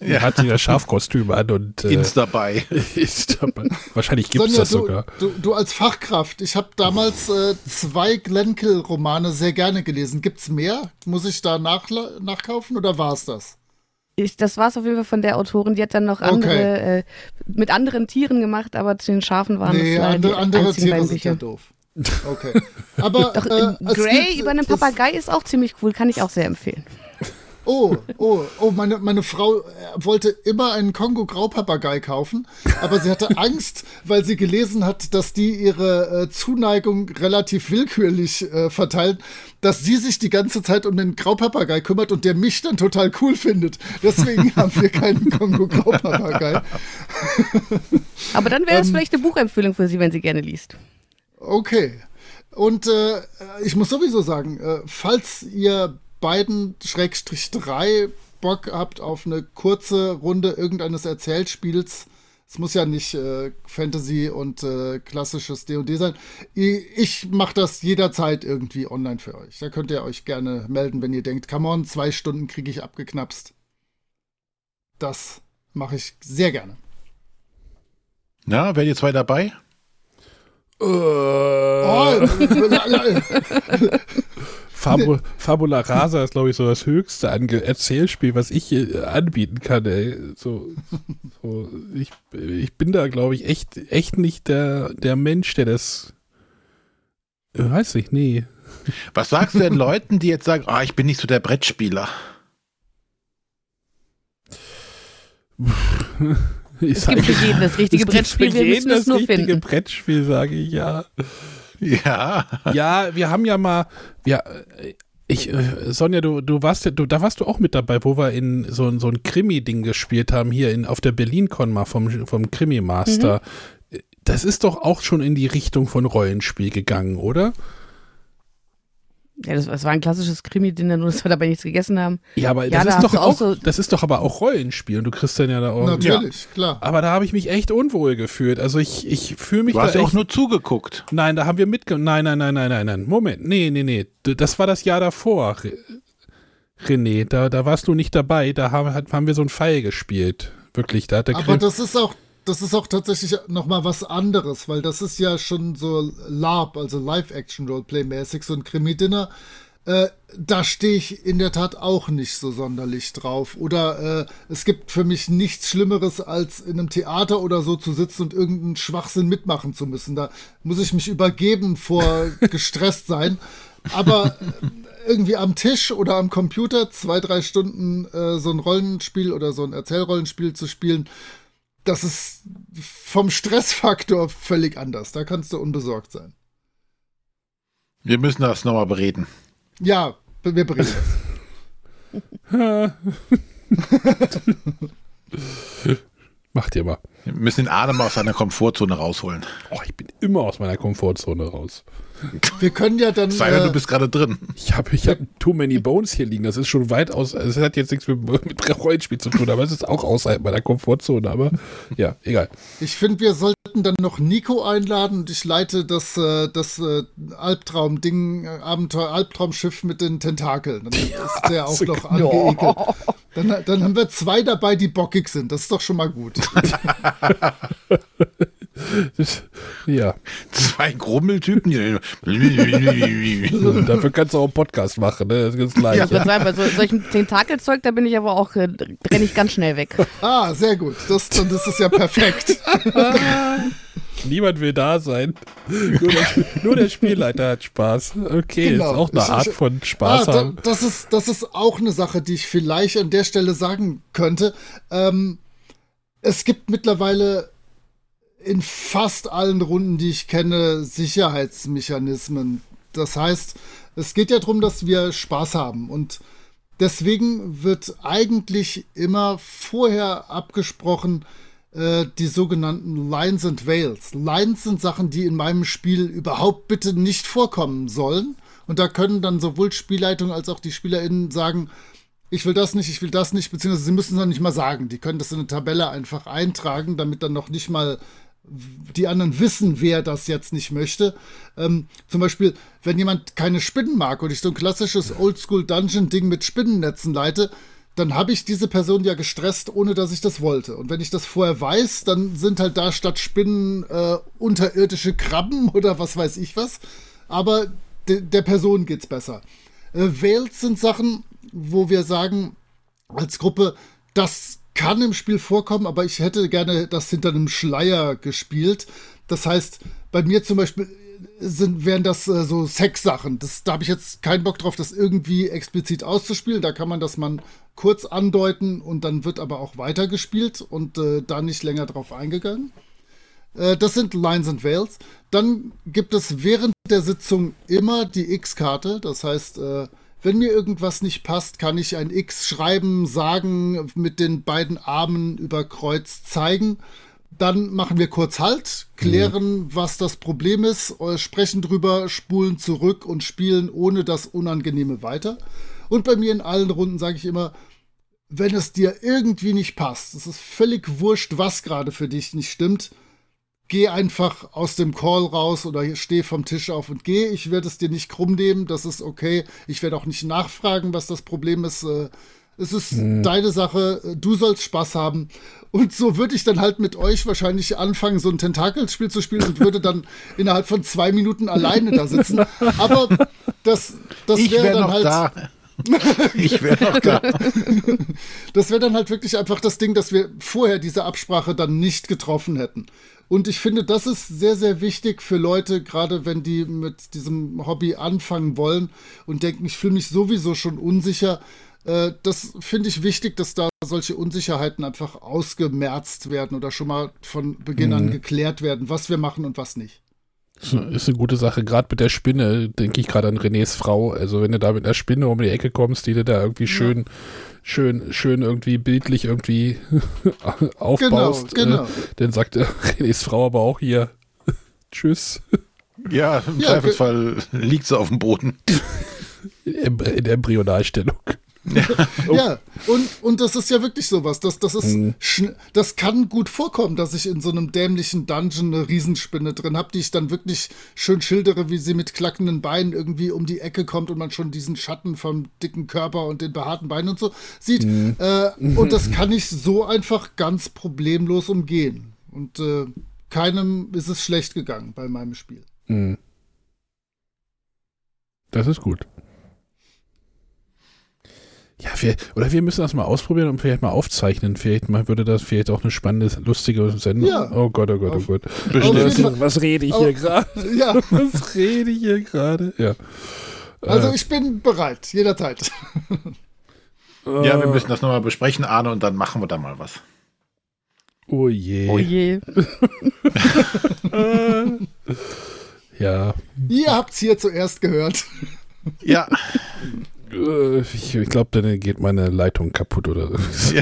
ja. hat sie das Schafkostüm an und äh, ist dabei. ist dabei. Wahrscheinlich gibt es das du, sogar. Du, du, als Fachkraft, ich habe damals äh, zwei Glenkill-Romane sehr gerne gelesen. Gibt es mehr? Muss ich da nach, nachkaufen oder war es das? Ich, das war es auf jeden Fall von der Autorin. Die hat dann noch andere, Okay. äh, mit anderen Tieren gemacht, aber zu den Schafen waren Nee, das leider andere, die andere Tiere sind ja Bücher. doof. Okay. Aber Doch, äh, äh, es Grey gibt- über einen es- Papagei ist auch ziemlich cool, kann ich auch sehr empfehlen. Oh, oh, oh, meine, meine Frau äh, wollte immer einen Kongo-Graupapagei kaufen, aber sie hatte Angst, weil sie gelesen hat, dass die ihre äh, Zuneigung relativ willkürlich äh, verteilen, dass sie sich die ganze Zeit um den Graupapagei kümmert und der mich dann total cool findet. Deswegen haben wir keinen Kongo-Graupapagei. Aber dann wäre es Ähm, vielleicht eine Buchempfehlung für Sie, wenn sie gerne liest. Okay. Und äh, ich muss sowieso sagen, äh, falls ihr beiden Schrägstrich drei Bock habt auf eine kurze Runde irgendeines Erzählspiels, es muss ja nicht äh, Fantasy und äh, klassisches D&D sein. Ich, ich mache das jederzeit irgendwie online für euch. Da könnt ihr euch gerne melden, wenn ihr denkt, come on, zwei Stunden kriege ich abgeknapst. Das mache ich sehr gerne. Na, werdet ihr zwei dabei? Oh, la- la- Fabu Fabula Rasa ist, glaube ich, so das höchste Ange Erzählspiel, was ich äh, anbieten kann. Ey. So, so, ich, ich bin da, glaube ich, echt, echt nicht der, der Mensch, der das. Äh, weiß ich, nee. Was sagst du denn Leuten, die jetzt sagen, ah, ich bin nicht so der Brettspieler? Ich Es gibt für jeden das richtige es gibt für Brettspiel, wir müssen es das nur richtige finden. Brettspiel, sage ich ja. Ja. Ja, wir haben ja mal, ja, ich, äh, Sonja, du, du warst ja, du, da warst du auch mit dabei, wo wir in so, ein- so ein Krimi-Ding gespielt haben, hier in, auf der BerlinCon mal vom, vom Krimi-Master. Mhm. Das ist doch auch schon in die Richtung von Rollenspiel gegangen, oder? Ja, das, das war ein klassisches Krimi-Dinner, nur dass wir dabei nichts gegessen haben. Ja, aber Ja, das da ist hast doch du auch auch, so- das ist doch aber auch Rollenspiel und du kriegst dann ja da auch. Natürlich, klar. Aber da habe ich mich echt unwohl gefühlt. Also ich, ich fühle mich Du hast da ja echt auch nur zugeguckt. Nein, da haben wir mitge... Nein, nein, nein, nein, nein, nein. Moment. Nee, nee, nee. Das war das Jahr davor, Re- René. Da, da warst du nicht dabei. Da haben, haben wir so einen Pfeil gespielt. Wirklich. Da hat der Aber Krim das ist auch, das ist auch tatsächlich noch mal was anderes, weil das ist ja schon so LARP, also Live-Action-Roleplay-mäßig, so ein Krimi-Dinner. Äh, da stehe ich in der Tat auch nicht so sonderlich drauf. Oder äh, es gibt für mich nichts Schlimmeres, als in einem Theater oder so zu sitzen und irgendeinen Schwachsinn mitmachen zu müssen. Da muss ich mich übergeben vor gestresst sein. Aber äh, irgendwie am Tisch oder am Computer zwei, drei Stunden äh, so ein Rollenspiel oder so ein Erzählrollenspiel zu spielen, das ist vom Stressfaktor völlig anders. Da kannst du unbesorgt sein. Wir müssen das nochmal bereden. Ja, wir bereden das. Macht ihr mal. Wir müssen den Adem aus seiner Komfortzone rausholen. Oh, ich bin immer aus meiner Komfortzone raus. Wir können ja dann. Sei denn, Äh, du bist gerade drin. Ich habe ich hab Too Many Bones hier liegen. Das ist schon weit aus. Es hat jetzt nichts mit, mit Rollenspiel zu tun, aber es ist auch außerhalb meiner Komfortzone. Aber ja, egal. ich finde, wir sollten dann noch Nico einladen und ich leite das, äh, das äh, Albtraum-Ding, äh, Abenteuer, Albtraumschiff mit den Tentakeln. Dann ist der auch noch angeekelt. Dann, dann haben wir zwei dabei, die bockig sind. Das ist doch schon mal gut. Das, ja, Zwei Grummeltypen. die- dafür kannst du auch einen Podcast machen. Ne? Das ist ganz leicht. Ich würde sagen, bei so, solchem Tentakelzeug, da bin ich aber auch, äh, renne ich ganz schnell weg. Ah, sehr gut. Das, dann ist es ja perfekt. Niemand will da sein. Nur der, nur der Spielleiter hat Spaß. Okay, Genau. ist auch eine Art von Ah, Spaß da, haben. das, ist, das ist auch eine Sache, die ich vielleicht an der Stelle sagen könnte. Ähm, es gibt mittlerweile in fast allen Runden, die ich kenne, Sicherheitsmechanismen. Das heißt, es geht ja darum, dass wir Spaß haben. Und deswegen wird eigentlich immer vorher abgesprochen, äh, die sogenannten Lines and Veils. Lines sind Sachen, die in meinem Spiel überhaupt bitte nicht vorkommen sollen. Und da können dann sowohl Spielleitung als auch die SpielerInnen sagen, ich will das nicht, ich will das nicht, beziehungsweise sie müssen es noch nicht mal sagen. Die können das in eine Tabelle einfach eintragen, damit dann noch nicht mal die anderen wissen, wer das jetzt nicht möchte. Ähm, zum Beispiel, wenn jemand keine Spinnen mag und ich so ein klassisches Oldschool-Dungeon-Ding mit Spinnennetzen leite, dann habe ich diese Person ja gestresst, ohne dass ich das wollte. Und wenn ich das vorher weiß, dann sind halt da statt Spinnen äh, unterirdische Krabben oder was weiß ich was. Aber de der Person geht's besser. Äh, Veils sind Sachen, wo wir sagen, als Gruppe, das kann im Spiel vorkommen, aber ich hätte gerne das hinter einem Schleier gespielt. Das heißt, bei mir zum Beispiel sind, wären das äh, so Sexsachen. Das, da habe ich jetzt keinen Bock drauf, das irgendwie explizit auszuspielen. Da kann man das man kurz andeuten und dann wird aber auch weitergespielt und äh, da nicht länger drauf eingegangen. Äh, das sind Lines and Veils. Dann gibt es während der Sitzung immer die X-Karte. Das heißt, äh, wenn mir irgendwas nicht passt, kann ich ein X schreiben, sagen, mit den beiden Armen über Kreuz zeigen. Dann machen wir kurz Halt, klären, mhm. was das Problem ist, äh, sprechen drüber, spulen zurück und spielen ohne das Unangenehme weiter. Und bei mir in allen Runden sage ich immer, wenn es dir irgendwie nicht passt, es ist völlig wurscht, was gerade für dich nicht stimmt, geh einfach aus dem Call raus oder steh vom Tisch auf und geh. Ich werde es dir nicht krumm nehmen, das ist okay. Ich werde auch nicht nachfragen, was das Problem ist. Äh, es ist mhm. deine Sache, du sollst Spaß haben. Und so würde ich dann halt mit euch wahrscheinlich anfangen, so ein Tentakelspiel zu spielen und würde dann innerhalb von zwei Minuten alleine da sitzen. Aber das, das wäre wär dann halt. Da. ich wäre noch da. Das wäre dann halt wirklich einfach das Ding, dass wir vorher diese Absprache dann nicht getroffen hätten. Und ich finde, das ist sehr, sehr wichtig für Leute, gerade wenn die mit diesem Hobby anfangen wollen und denken, ich fühle mich sowieso schon unsicher. Äh, das finde ich wichtig, dass da solche Unsicherheiten einfach ausgemerzt werden oder schon mal von Beginn mhm. an geklärt werden, was wir machen und was nicht. Ist eine gute Sache. Gerade mit der Spinne denke ich gerade an Renés Frau. Also wenn du da mit einer Spinne um die Ecke kommst, die du da irgendwie schön, ja. schön, schön irgendwie bildlich irgendwie aufbaust, genau, genau. Äh, dann sagt Renés Frau aber auch hier Tschüss. Ja, im ja, Zweifelsfall liegt sie auf dem Boden. In, in Embryonalstellung. Ja, und, und das ist ja wirklich sowas. Das, das, ist, mhm. das kann gut vorkommen, dass ich in so einem dämlichen Dungeon eine Riesenspinne drin habe, die ich dann wirklich schön schildere, wie sie mit klackenden Beinen irgendwie um die Ecke kommt und man schon diesen Schatten vom dicken Körper und den behaarten Beinen und so sieht. Mhm. Äh, und das kann ich so einfach ganz problemlos umgehen. Und äh, keinem ist es schlecht gegangen bei meinem Spiel. Mhm. Das ist gut. Ja, wir, oder wir müssen das mal ausprobieren und vielleicht mal aufzeichnen. Vielleicht mal würde das vielleicht auch eine spannende, lustige Sendung. Ja. Oh Gott, oh Gott, oh Gott. Bestimmt. Was rede ich hier gerade? Ja. Was rede ich hier gerade? Ja. Also äh. ich bin bereit, jederzeit. Ja, wir müssen das nochmal besprechen, Arne, und dann machen wir da mal was. Oh je. Oh je. ja. Ihr habt's hier zuerst gehört. Ja. Äh, ich, ich glaube, dann geht meine Leitung kaputt oder so.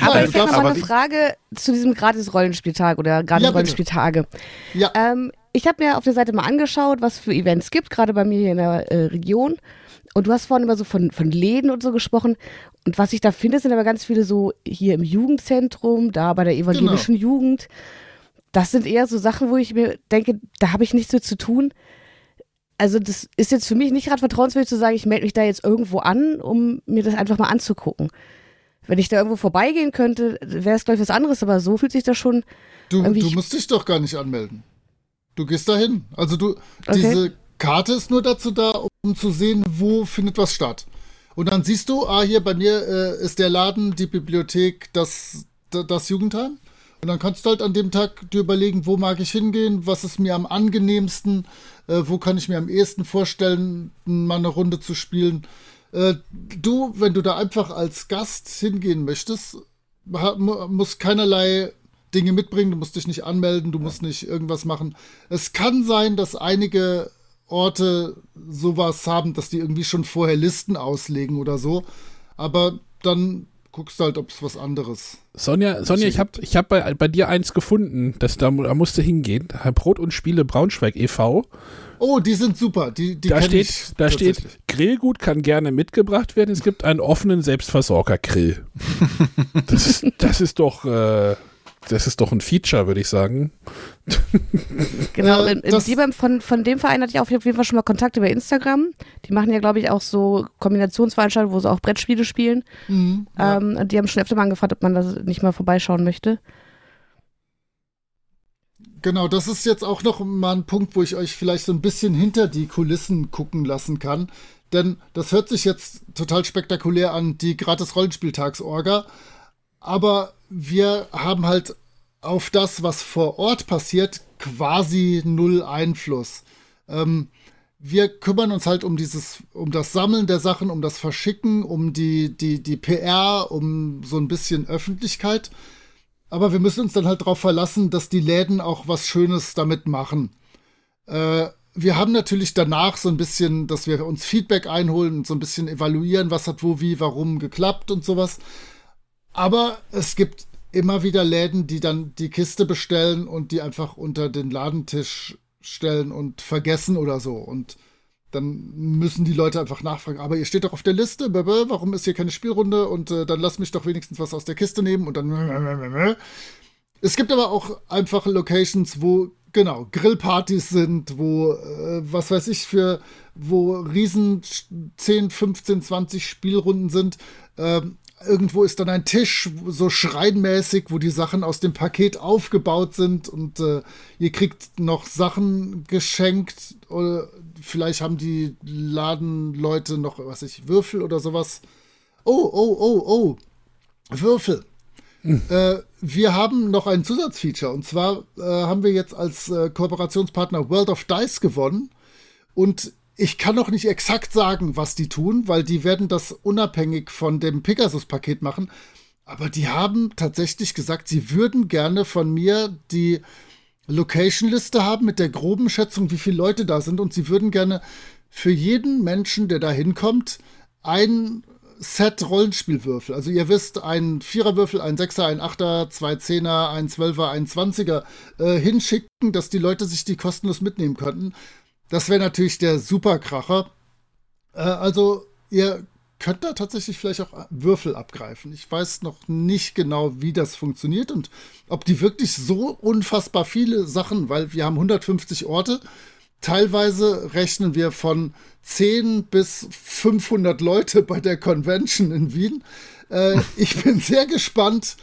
Aber ich habe noch mal eine Frage zu diesem Gratis-Rollenspieltag oder Gratis-Rollenspieltage. Ja. Ähm, ich habe mir auf der Seite mal angeschaut, was für Events gibt, gerade bei mir hier in der äh, Region. Und du hast vorhin immer so von, von Läden und so gesprochen. Und was ich da finde, sind aber ganz viele so hier im Jugendzentrum, da bei der evangelischen genau. Jugend. Das sind eher so Sachen, wo ich mir denke, da habe ich nichts mit zu tun also das ist jetzt für mich nicht gerade vertrauenswürdig zu sagen, ich melde mich da jetzt irgendwo an, um mir das einfach mal anzugucken. Wenn ich da irgendwo vorbeigehen könnte, wäre es, glaube ich, was anderes, aber so fühlt sich das schon. Du, du musst dich doch gar nicht anmelden. Du gehst da hin. Also du, okay. diese Karte ist nur dazu da, um zu sehen, wo findet was statt. Und dann siehst du, ah, hier bei mir äh, ist der Laden, die Bibliothek, das, das Jugendheim. Und dann kannst du halt an dem Tag dir überlegen, wo mag ich hingehen, was ist mir am angenehmsten, äh, wo kann ich mir am ehesten vorstellen, mal eine Runde zu spielen. Äh, du, wenn du da einfach als Gast hingehen möchtest, musst keinerlei Dinge mitbringen, du musst dich nicht anmelden, du musst nicht irgendwas machen. Es kann sein, dass einige Orte sowas haben, dass die irgendwie schon vorher Listen auslegen oder so. Aber dann guckst halt, ob es was anderes. Sonja, Sonja, ich habe ich hab bei, bei dir eins gefunden, das, da, da musst du hingehen. Brot und Spiele Braunschweig e.V. Oh, die sind super. Die, die da steht, da steht, Grillgut kann gerne mitgebracht werden. Es gibt einen offenen Selbstversorger-Grill. das, ist, das ist doch, äh, das ist doch ein Feature, würde ich sagen. Genau, in, in die von, von dem Verein hatte ich auf jeden Fall schon mal Kontakt über Instagram. Die machen ja, glaube ich, auch so Kombinationsveranstaltungen, wo sie auch Brettspiele spielen. Mhm, ja. ähm, die haben schon öfter mal angefragt, ob man da nicht mal vorbeischauen möchte. Genau, das ist jetzt auch noch mal ein Punkt, wo ich euch vielleicht so ein bisschen hinter die Kulissen gucken lassen kann. Denn das hört sich jetzt total spektakulär an, die gratis Rollenspieltagsorga. Aber wir haben halt auf das, was vor Ort passiert, quasi null Einfluss. Ähm, wir kümmern uns halt um dieses, um das Sammeln der Sachen, um das Verschicken, um die, die, die PR, um so ein bisschen Öffentlichkeit. Aber wir müssen uns dann halt darauf verlassen, dass die Läden auch was Schönes damit machen. Äh, wir haben natürlich danach so ein bisschen, dass wir uns Feedback einholen und so ein bisschen evaluieren, was hat wo, wie, warum geklappt und sowas. Aber es gibt immer wieder Läden, die dann die Kiste bestellen und die einfach unter den Ladentisch stellen und vergessen oder so. Und dann müssen die Leute einfach nachfragen, aber ihr steht doch auf der Liste, warum ist hier keine Spielrunde? Und äh, dann lass mich doch wenigstens was aus der Kiste nehmen und dann. Es gibt aber auch einfach Locations, wo genau Grillpartys sind, wo äh, was weiß ich für wo riesen 10, 15, 20 Spielrunden sind. Ähm, irgendwo ist dann ein Tisch, so schreinmäßig, wo die Sachen aus dem Paket aufgebaut sind und äh, ihr kriegt noch Sachen geschenkt. Oder vielleicht haben die Ladenleute noch, was ich, Würfel oder sowas. Oh, oh, oh, oh. Würfel. Hm. Äh, wir haben noch ein Zusatzfeature und zwar äh, haben wir jetzt als äh, Kooperationspartner World of Dice gewonnen und ich kann noch nicht exakt sagen, was die tun, weil die werden das unabhängig von dem Pegasus-Paket machen. Aber die haben tatsächlich gesagt, sie würden gerne von mir die Location-Liste haben mit der groben Schätzung, wie viele Leute da sind. Und sie würden gerne für jeden Menschen, der da hinkommt, ein Set Rollenspielwürfel. Also ihr wisst, ein Viererwürfel, ein Sechser, ein Achter, zwei Zehner, ein Zwölfer, ein Zwanziger äh, hinschicken, dass die Leute sich die kostenlos mitnehmen könnten. Das wäre natürlich der Superkracher. Äh, also, ihr könnt da tatsächlich vielleicht auch Würfel abgreifen. Ich weiß noch nicht genau, wie das funktioniert und ob die wirklich so unfassbar viele Sachen, weil wir haben 150 Orte. Teilweise rechnen wir von 10 bis 500 Leute bei der Convention in Wien. Äh, ich bin sehr gespannt.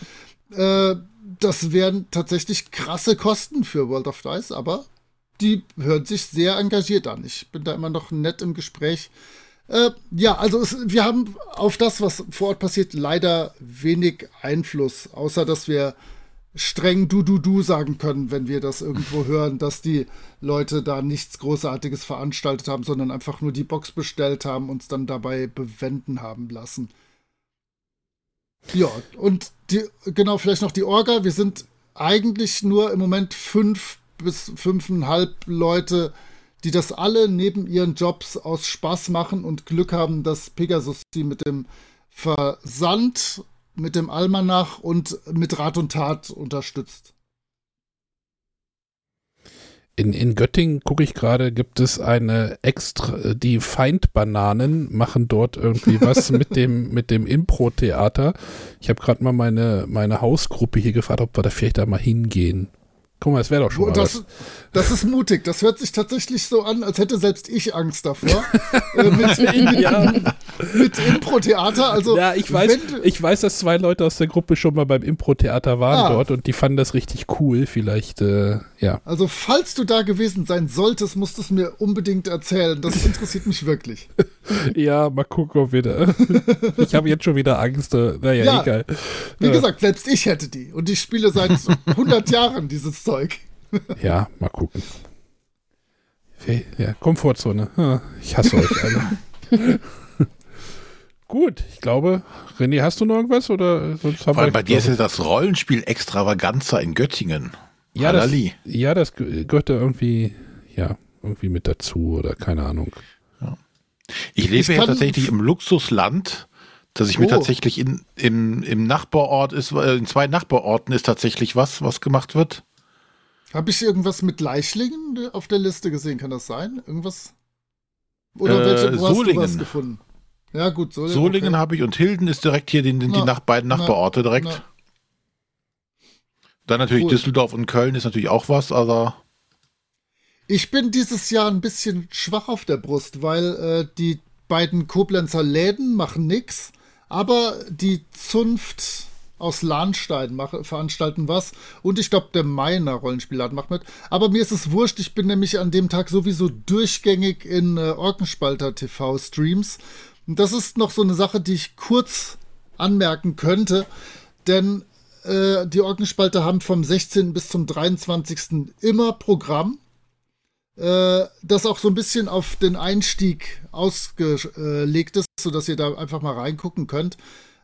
Äh, das wären tatsächlich krasse Kosten für World of Dice, aber die hören sich sehr engagiert an. Ich bin da immer noch nett im Gespräch. Äh, ja, also es, wir haben auf das, was vor Ort passiert, leider wenig Einfluss, außer dass wir streng du du du sagen können, wenn wir das irgendwo hören, dass die Leute da nichts Großartiges veranstaltet haben, sondern einfach nur die Box bestellt haben, uns dann dabei bewenden haben lassen. Ja, und die, genau, vielleicht noch die Orga. Wir sind eigentlich nur im Moment fünf bis fünfeinhalb Leute, die das alle neben ihren Jobs aus Spaß machen und Glück haben, dass Pegasus sie mit dem Versand, mit dem Almanach und mit Rat und Tat unterstützt. In, in Göttingen gucke ich gerade, gibt es eine extra, die Feindbananen machen dort irgendwie was mit dem, mit dem Impro-Theater. Ich habe gerade mal meine, meine Hausgruppe hier gefragt, ob wir da vielleicht da mal hingehen. Guck mal, es wäre doch schon mal das, was. das ist mutig. Das hört sich tatsächlich so an, als hätte selbst ich Angst davor. äh, mit, ja. mit Impro-Theater. Also, ja, ich weiß, ich weiß, dass zwei Leute aus der Gruppe schon mal beim Impro-Theater waren ah. dort und die fanden das richtig cool. Vielleicht, äh, ja. Also, falls du da gewesen sein solltest, musst du es mir unbedingt erzählen. Das interessiert mich wirklich. ja, mal gucken, ob wir da. ich habe jetzt schon wieder Angst. Äh, naja, ja, egal. Wie gesagt, selbst ich hätte die. Und ich spiele seit 100 Jahren dieses Zeug. ja, mal gucken. Ja, Komfortzone. Ich hasse euch alle. Gut, ich glaube, René, hast du noch irgendwas? Oder sonst Vor allem bei dir ist ja das Rollenspiel Extravaganza in Göttingen. Ja, das, ja, das gehört da irgendwie, ja, irgendwie mit dazu oder keine Ahnung. Ja. Ich lebe ja tatsächlich im Luxusland, dass ich oh. mir tatsächlich in, im, im Nachbarort ist, äh, in zwei Nachbarorten ist tatsächlich was, was gemacht wird. Habe ich irgendwas mit Leichlingen auf der Liste gesehen? Kann das sein? Irgendwas? Oder äh, welche, wo Solingen. hast du was gefunden? Ja, gut, Solingen. Solingen okay. habe ich und Hilden ist direkt hier die, die na, nach, beiden Nachbarorte direkt. Na. Dann natürlich cool. Düsseldorf und Köln ist natürlich auch was, aber. Ich bin dieses Jahr ein bisschen schwach auf der Brust, weil äh, die beiden Koblenzer Läden machen nichts, aber die Zunft aus Lahnstein machen, veranstalten was. Und ich glaube, der Meiner Rollenspielladen macht mit. Aber mir ist es wurscht, ich bin nämlich an dem Tag sowieso durchgängig in äh, Orkenspalter TV-Streams. Und das ist noch so eine Sache, die ich kurz anmerken könnte. Denn äh, die Orkenspalter haben vom 16. bis zum 23. immer Programm äh, das auch so ein bisschen auf den Einstieg ausgelegt ist, sodass ihr da einfach mal reingucken könnt.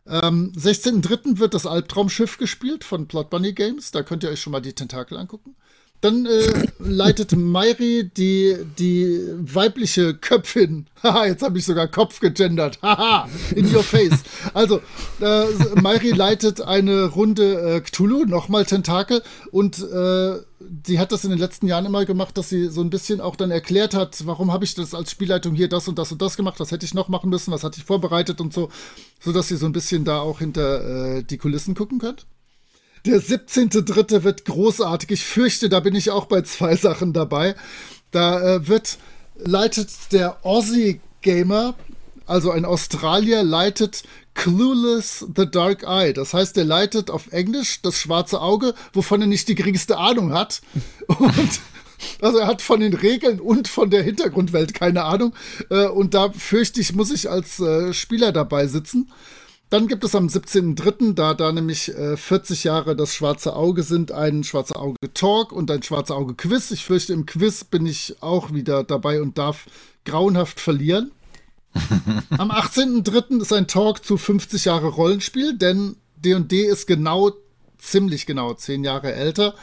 Ähm, 16.03. wird das Albtraumschiff gespielt von Plot Bunny Games. Da könnt ihr euch schon mal die Tentakel angucken. Dann äh, leitet Mairi die, die weibliche Köpfin. Haha, jetzt habe ich sogar Kopf gegendert. Haha, in your face. Also, äh, Mairi leitet eine Runde äh, Cthulhu, nochmal Tentakel. Und äh, sie hat das in den letzten Jahren immer gemacht, dass sie so ein bisschen auch dann erklärt hat, warum habe ich das als Spielleitung hier das und das und das gemacht, was hätte ich noch machen müssen, was hatte ich vorbereitet und so, sodass ihr so ein bisschen da auch hinter äh, die Kulissen gucken könnt. Der 17.3. wird großartig. Ich fürchte, da bin ich auch bei zwei Sachen dabei. Da äh, wird, leitet der Aussie Gamer, also ein Australier, leitet Clueless the Dark Eye. Das heißt, er leitet auf Englisch das schwarze Auge, wovon er nicht die geringste Ahnung hat. Und also er hat von den Regeln und von der Hintergrundwelt keine Ahnung. Äh, und da fürchte ich, muss ich als äh, Spieler dabei sitzen. Dann gibt es am 17.03., da da nämlich äh, 40 Jahre das Schwarze Auge sind, ein Schwarze Auge Talk und ein Schwarze Auge Quiz. Ich fürchte, im Quiz bin ich auch wieder dabei und darf grauenhaft verlieren. am 18.03. ist ein Talk zu 50 Jahre Rollenspiel, denn D&D ist genau, ziemlich genau 10 Jahre älter.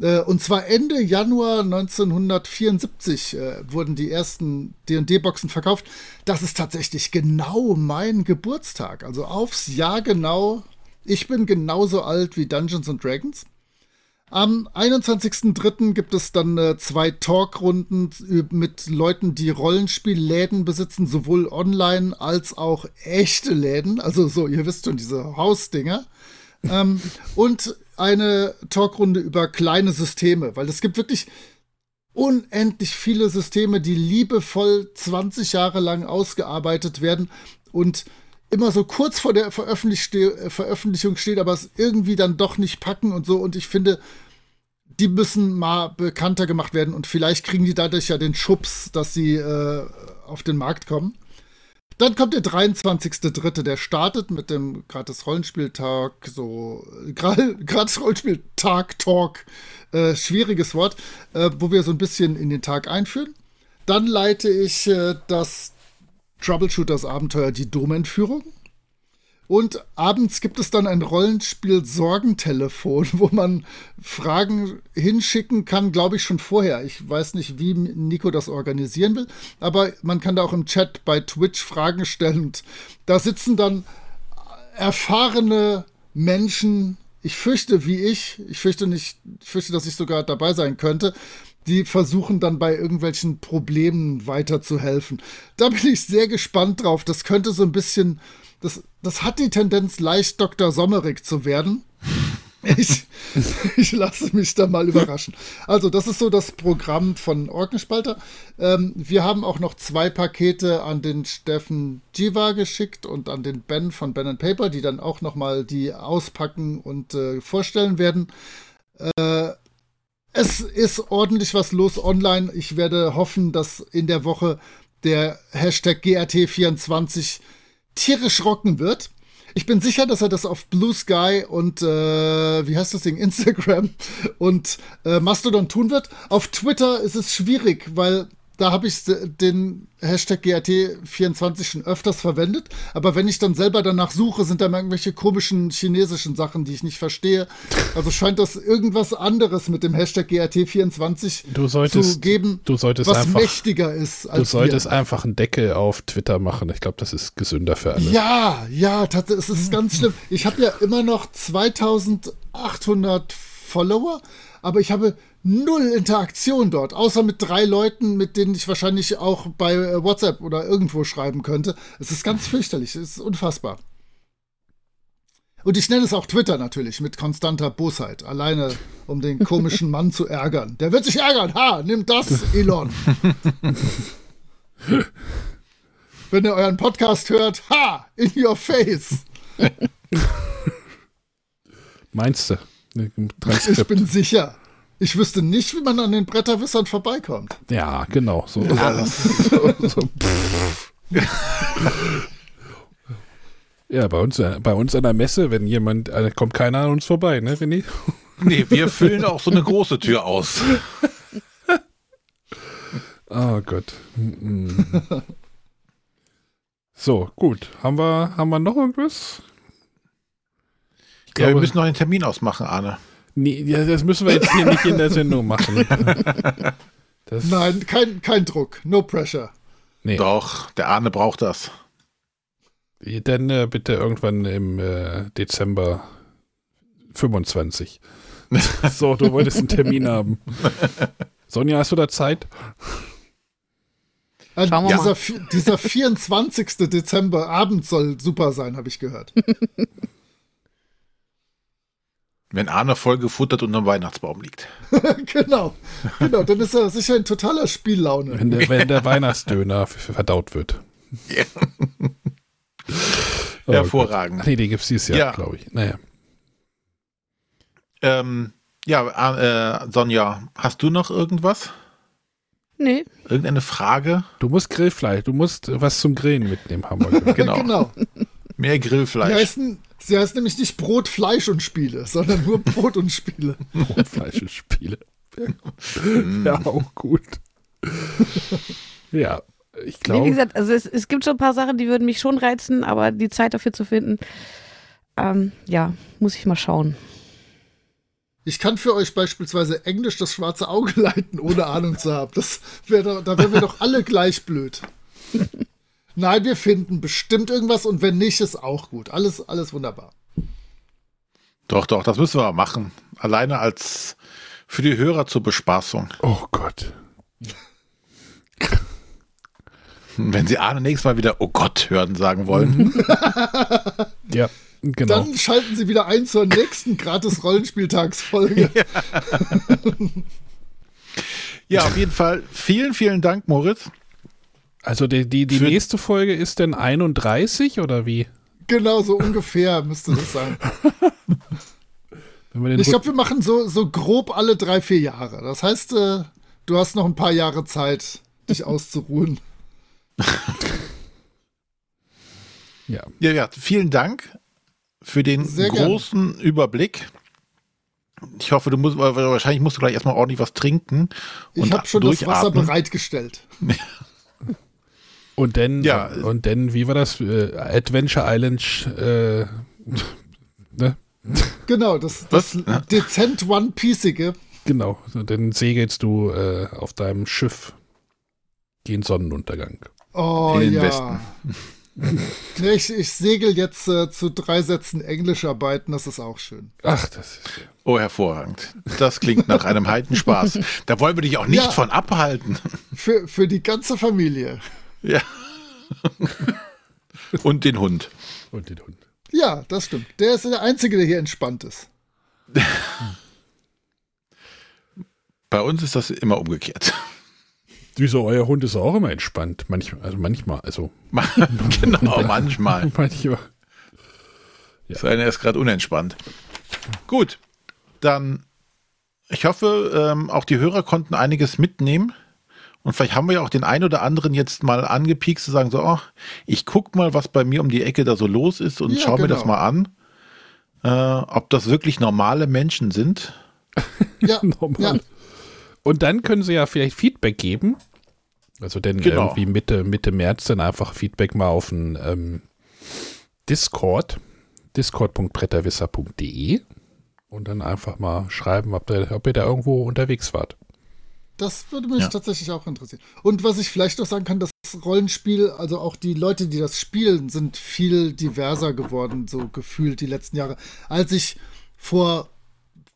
Äh, und zwar Ende Januar 1974 äh, wurden die ersten D&D-Boxen verkauft. Das ist tatsächlich genau mein Geburtstag. Also aufs Jahr genau. Ich bin genauso alt wie Dungeons and Dragons. Am 21.03. gibt es dann äh, zwei Talkrunden mit Leuten, die Rollenspielläden besitzen, sowohl online als auch echte Läden. Also so, ihr wisst schon, diese Hausdinger. ähm, und eine Talkrunde über kleine Systeme, weil es gibt wirklich unendlich viele Systeme, die liebevoll 20 Jahre lang ausgearbeitet werden und immer so kurz vor der Veröffentlichung steht, aber es irgendwie dann doch nicht packen und so. Und ich finde, die müssen mal bekannter gemacht werden und vielleicht kriegen die dadurch ja den Schubs, dass sie äh, auf den Markt kommen. Dann kommt der 23.3., der startet mit dem gratis Rollenspieltag, so gratis Rollenspieltag, Talk, äh, schwieriges Wort, äh, wo wir so ein bisschen in den Tag einführen. Dann leite ich äh, das Troubleshooters Abenteuer Die Domentführung. Und abends gibt es dann ein Rollenspiel Sorgentelefon, wo man Fragen hinschicken kann, glaube ich schon vorher. Ich weiß nicht, wie Nico das organisieren will, aber man kann da auch im Chat bei Twitch Fragen stellen. Und da sitzen dann erfahrene Menschen, ich fürchte wie ich, ich fürchte nicht, ich fürchte, dass ich sogar dabei sein könnte, die versuchen dann bei irgendwelchen Problemen weiterzuhelfen. Da bin ich sehr gespannt drauf. Das könnte so ein bisschen das, das hat die Tendenz, leicht Dr. Sommerig zu werden. Ich, ich lasse mich da mal überraschen. Also, das ist so das Programm von Orkenspalter. Ähm, wir haben auch noch zwei Pakete an den Steffen Jiva geschickt und an den Ben von Ben Paper, die dann auch noch mal die auspacken und äh, vorstellen werden. Äh, es ist ordentlich was los online. Ich werde hoffen, dass in der Woche der Hashtag GRT24 tierisch rocken wird. Ich bin sicher, dass er das auf Blue Sky und äh, wie heißt das Ding, Instagram und äh, Mastodon tun wird. Auf Twitter ist es schwierig, weil da habe ich den Hashtag GRT24 schon öfters verwendet. Aber wenn ich dann selber danach suche, sind da irgendwelche komischen chinesischen Sachen, die ich nicht verstehe. Also scheint das irgendwas anderes mit dem Hashtag GRT24 solltest, zu geben, du solltest was einfach, mächtiger ist. Als du solltest wir. einfach einen Deckel auf Twitter machen. Ich glaube, das ist gesünder für alle. Ja, ja, es ist ganz schlimm. Ich habe ja immer noch 2800 Follower, aber ich habe null Interaktion dort, außer mit drei Leuten, mit denen ich wahrscheinlich auch bei äh, WhatsApp oder irgendwo schreiben könnte. Es ist ganz fürchterlich, es ist unfassbar. Und ich nenne es auch Twitter natürlich mit konstanter Bosheit, alleine um den komischen Mann zu ärgern. Der wird sich ärgern. Ha, nimm das, Elon. Wenn ihr euren Podcast hört, ha, in your face. Meinst du? Ich bin sicher. Ich wüsste nicht, wie man an den Bretterwissern vorbeikommt. Ja, genau. So, Ja, so, so, ja, bei uns, äh, bei uns an der Messe, wenn jemand, äh, kommt keiner an uns vorbei, ne, René? nee, wir füllen auch so eine große Tür aus. Oh Gott. So, gut. Haben wir, haben wir noch irgendwas? Ich Ja, wir glaube, müssen noch einen Termin ausmachen, Arne. Nee, das müssen wir jetzt hier nicht in der Sendung machen. Das, Nein, kein, kein Druck. No pressure. nee. Doch, der Arne braucht das. Dann äh, bitte irgendwann im äh, Dezember 25. so, du wolltest einen Termin haben. Sonja, hast du da Zeit? Äh, Schauen wir dieser, vi- dieser 24. Dezember Abend soll super sein, habe ich gehört. Wenn Arne voll gefuttert unter dem Weihnachtsbaum liegt. genau. Genau, dann ist er sicher in totaler Spiellaune. Wenn der, wenn der Weihnachtsdöner verdaut wird. Ja. Oh Hervorragend. Gott. Nee, die gibt es dieses Jahr, Ja. glaube ich. Naja. Ähm, ja, äh, Sonja, hast du noch irgendwas? Nee. Irgendeine Frage? Du musst Grillfleisch, du musst was zum Grillen mitnehmen, haben wir gehört. Genau. genau. Mehr Grillfleisch. heißen, sie heißt nämlich nicht Brot, Fleisch und Spiele, sondern nur Brot und Spiele. Brotfleisch und Spiele. ja, auch gut. ja, ich Nee, wie glaube. gesagt, also es, es gibt schon ein paar Sachen, die würden mich schon reizen, aber die Zeit dafür zu finden, ähm, ja, muss ich mal schauen. Ich kann für euch beispielsweise Englisch das schwarze Auge leiten, ohne Ahnung zu haben. Das wär doch, da wären wir doch alle gleich blöd. Nein, wir finden bestimmt irgendwas und wenn nicht, ist auch gut. Alles, alles wunderbar. Doch, doch, das müssen wir machen. Alleine als für die Hörer zur Bespaßung. Oh Gott. Wenn sie Arne nächstes Mal wieder Oh Gott hören sagen wollen. Ja, genau. Dann schalten Sie wieder ein zur nächsten Gratis-Rollenspieltagsfolge. Ja, auf jeden Fall. Vielen, vielen Dank, Moritz. Also die, die, die nächste Folge ist denn 31 oder wie? Genau, so ungefähr müsste das sein. Wenn wir den Ich glaube, wir machen so, so grob alle drei, vier Jahre. Das heißt, äh, du hast noch ein paar Jahre Zeit, dich auszuruhen. ja. Ja, ja, vielen Dank für den Sehr gerne. großen Überblick. Ich hoffe, du musst, wahrscheinlich musst du gleich erstmal ordentlich was trinken. Ich und habe schon das Wasser durchatmen. bereitgestellt. Und dann, Ja. und dann, wie war das? Äh, Adventure Island, äh, ne? Genau, das, das dezent One-Piecige. Genau. Dann segelst du äh, auf deinem Schiff gen Sonnenuntergang. Oh In den ja. Westen. nee, ich, ich segel jetzt äh, zu drei Sätzen Englisch arbeiten, das ist auch schön. Ach, das ist ja. Oh, hervorragend. Das klingt nach einem Heidenspaß. Da wollen wir dich auch nicht Ja. von abhalten. Für, für die ganze Familie. Ja. Und den Hund. Und den Hund. Ja, das stimmt. Der ist der Einzige, der hier entspannt ist. Bei uns ist das immer umgekehrt. Wieso, euer Hund ist auch immer entspannt. Manchmal, also manchmal, also genau, manchmal. manchmal. So einer ist gerade unentspannt. Gut, dann ich hoffe, ähm, auch die Hörer konnten einiges mitnehmen. Und vielleicht haben wir ja auch den einen oder anderen jetzt mal angepiekst zu sagen, so, oh, ich guck mal, was bei mir um die Ecke da so los ist und Ja, schau mir das genau. mal an. Äh, ob das wirklich normale Menschen sind. Ja, Normal. ja. Und dann können sie ja vielleicht Feedback geben. Also denn Genau. irgendwie Mitte, Mitte März dann einfach Feedback mal auf den ähm, Discord, discord.bretterwisser.de und dann einfach mal schreiben, ob, der, ob ihr da irgendwo unterwegs wart. Das würde mich Ja. tatsächlich auch interessieren. Und was ich vielleicht noch sagen kann, das Rollenspiel, also auch die Leute, die das spielen, sind viel diverser geworden, so gefühlt die letzten Jahre. Als ich vor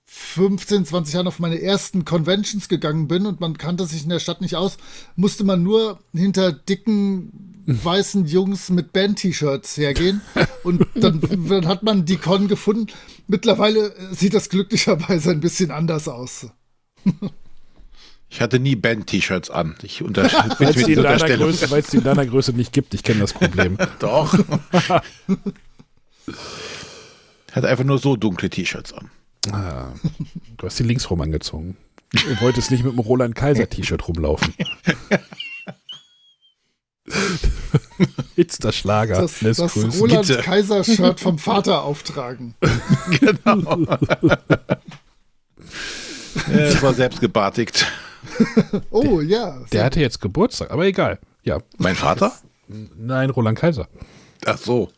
15, 20 Jahren auf meine ersten Conventions gegangen bin und man kannte sich in der Stadt nicht aus, musste man nur hinter dicken weißen Jungs mit Band-T-Shirts hergehen und dann, dann hat man die Con gefunden. Mittlerweile sieht das glücklicherweise ein bisschen anders aus. Ich hatte nie Band-T-Shirts an. Ich unter Weil es die, in deiner. Größe- weil's die in deiner Größe nicht gibt. Ich kenne das Problem. Doch. Hat einfach nur so dunkle T-Shirts an. Ah, du hast die links rum angezogen. Du wolltest nicht mit dem Roland Kaiser T-Shirt rumlaufen. It's der Schlager. Das, Lässt das. Roland. Kaiser-Shirt vom Vater auftragen. Genau. Es war selbst gebartigt. Oh ja. Der hatte jetzt Geburtstag, aber egal. Ja, Mein Vater? nein, Roland Kaiser. Ach so.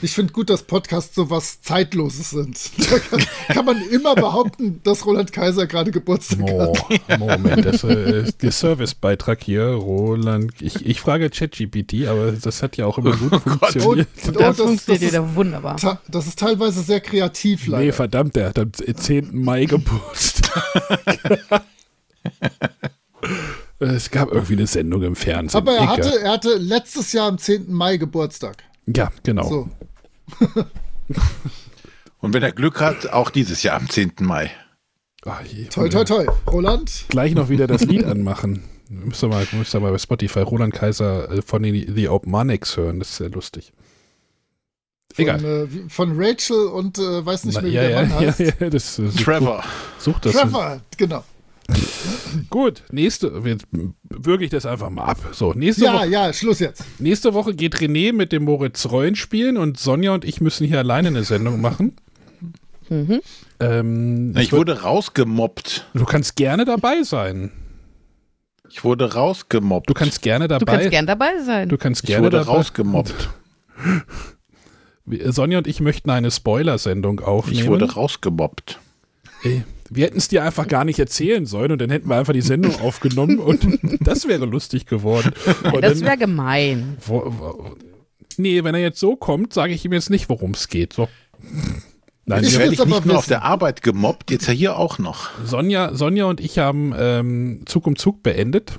Ich finde gut, dass Podcasts so was Zeitloses sind. Da kann, kann man immer behaupten, dass Roland Kaiser gerade Geburtstag hat. Oh, Moment, das äh, ist der Servicebeitrag hier, Roland. Ich, ich frage ChatGPT, aber das hat ja auch immer gut funktioniert. Und, Das oh, das, funktioniert das, ist, wieder wunderbar. das ist teilweise sehr kreativ leider. Nee, verdammt, der hat am 10. Mai Geburtstag. es gab irgendwie eine Sendung im Fernsehen. Aber er hatte, er hatte letztes Jahr am 10. Mai Geburtstag. Ja, genau. So. Und wenn er Glück hat, auch dieses Jahr am 10. Mai. Je- Toi, toi, toi. Roland? Gleich noch wieder das Lied anmachen. Müsst ihr mal, müsst ihr mal bei Spotify Roland Kaiser äh, von den The Opmanics hören. Das ist sehr lustig. Von, Egal. äh, von Rachel und äh, weiß nicht mehr, wie ja, der ja, Mann ja, heißt. ja, das äh, such, Trevor. Such das. Trevor, genau. Gut, nächste, jetzt würge ich das einfach mal ab. So, nächste, Ja, Woche, ja, Schluss jetzt. nächste Woche geht René mit dem Moritz Reuen spielen und Sonja und ich müssen hier alleine eine Sendung machen. Mhm. Ähm, Ich wurde rausgemobbt. du kannst gerne dabei sein. Ich wurde rausgemobbt. Du kannst gerne dabei Du kannst gern dabei sein. Du kannst ich gerne wurde dabei rausgemobbt. Sonja und ich möchten eine Spoiler-Sendung aufnehmen. Ich wurde rausgemobbt. Ey, wir hätten es dir einfach gar nicht erzählen sollen und dann hätten wir einfach die Sendung aufgenommen und das wäre lustig geworden. Und das wäre gemein. wo, wo, nee, wenn er jetzt so kommt, sage ich ihm jetzt nicht, worum es geht. So. Nein, Ich werde ich nicht nur auf wissen. der Arbeit gemobbt, jetzt ja hier auch noch. Sonja, Sonja und ich haben ähm, Zug um Zug beendet,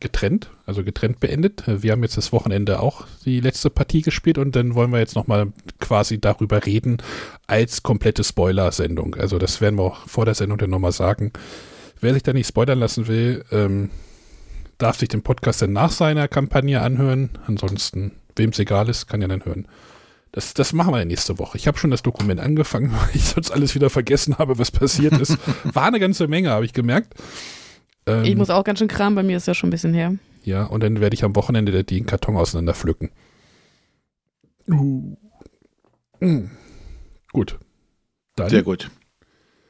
getrennt, also getrennt beendet. Wir haben jetzt das Wochenende auch die letzte Partie gespielt und dann wollen wir jetzt nochmal quasi darüber reden als komplette Spoiler-Sendung. Also das werden wir auch vor der Sendung dann nochmal sagen. Wer sich da nicht spoilern lassen will, ähm, darf sich den Podcast dann nach seiner Kampagne anhören. Ansonsten, wem es egal ist, kann ja dann hören. Das, das machen wir nächste Woche. Ich habe schon das Dokument angefangen, weil ich sonst alles wieder vergessen habe, was passiert ist. War eine ganze Menge, habe ich gemerkt. Ähm, Ich muss auch ganz schön kramen, bei mir ist ja schon ein bisschen her. ja, und dann werde ich am Wochenende den Karton auseinander pflücken. Uh. Mm. Gut. Dann. Sehr gut.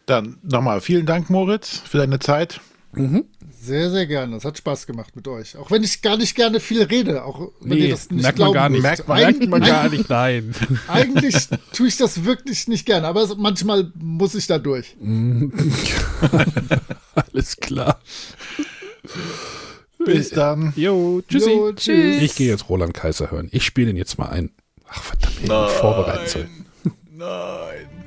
Dann nochmal vielen Dank, Moritz, für deine Zeit. Mhm. Sehr, sehr gerne. Es hat Spaß gemacht mit euch. Auch wenn ich gar nicht gerne viel rede. Auch wenn Nee, ihr das nicht merkt man glauben gar nicht. Merkt man Eig- gar nicht, nein. Eigentlich tue ich das wirklich nicht gerne, aber manchmal muss ich da durch. Alles klar. Bis dann. Jo, tschüssi. Jo, tschüss. Ich gehe jetzt Roland Kaiser hören. Ich spiele ihn jetzt mal ein. Ach, verdammt, ich hätte mich vorbereiten sollen. Nein.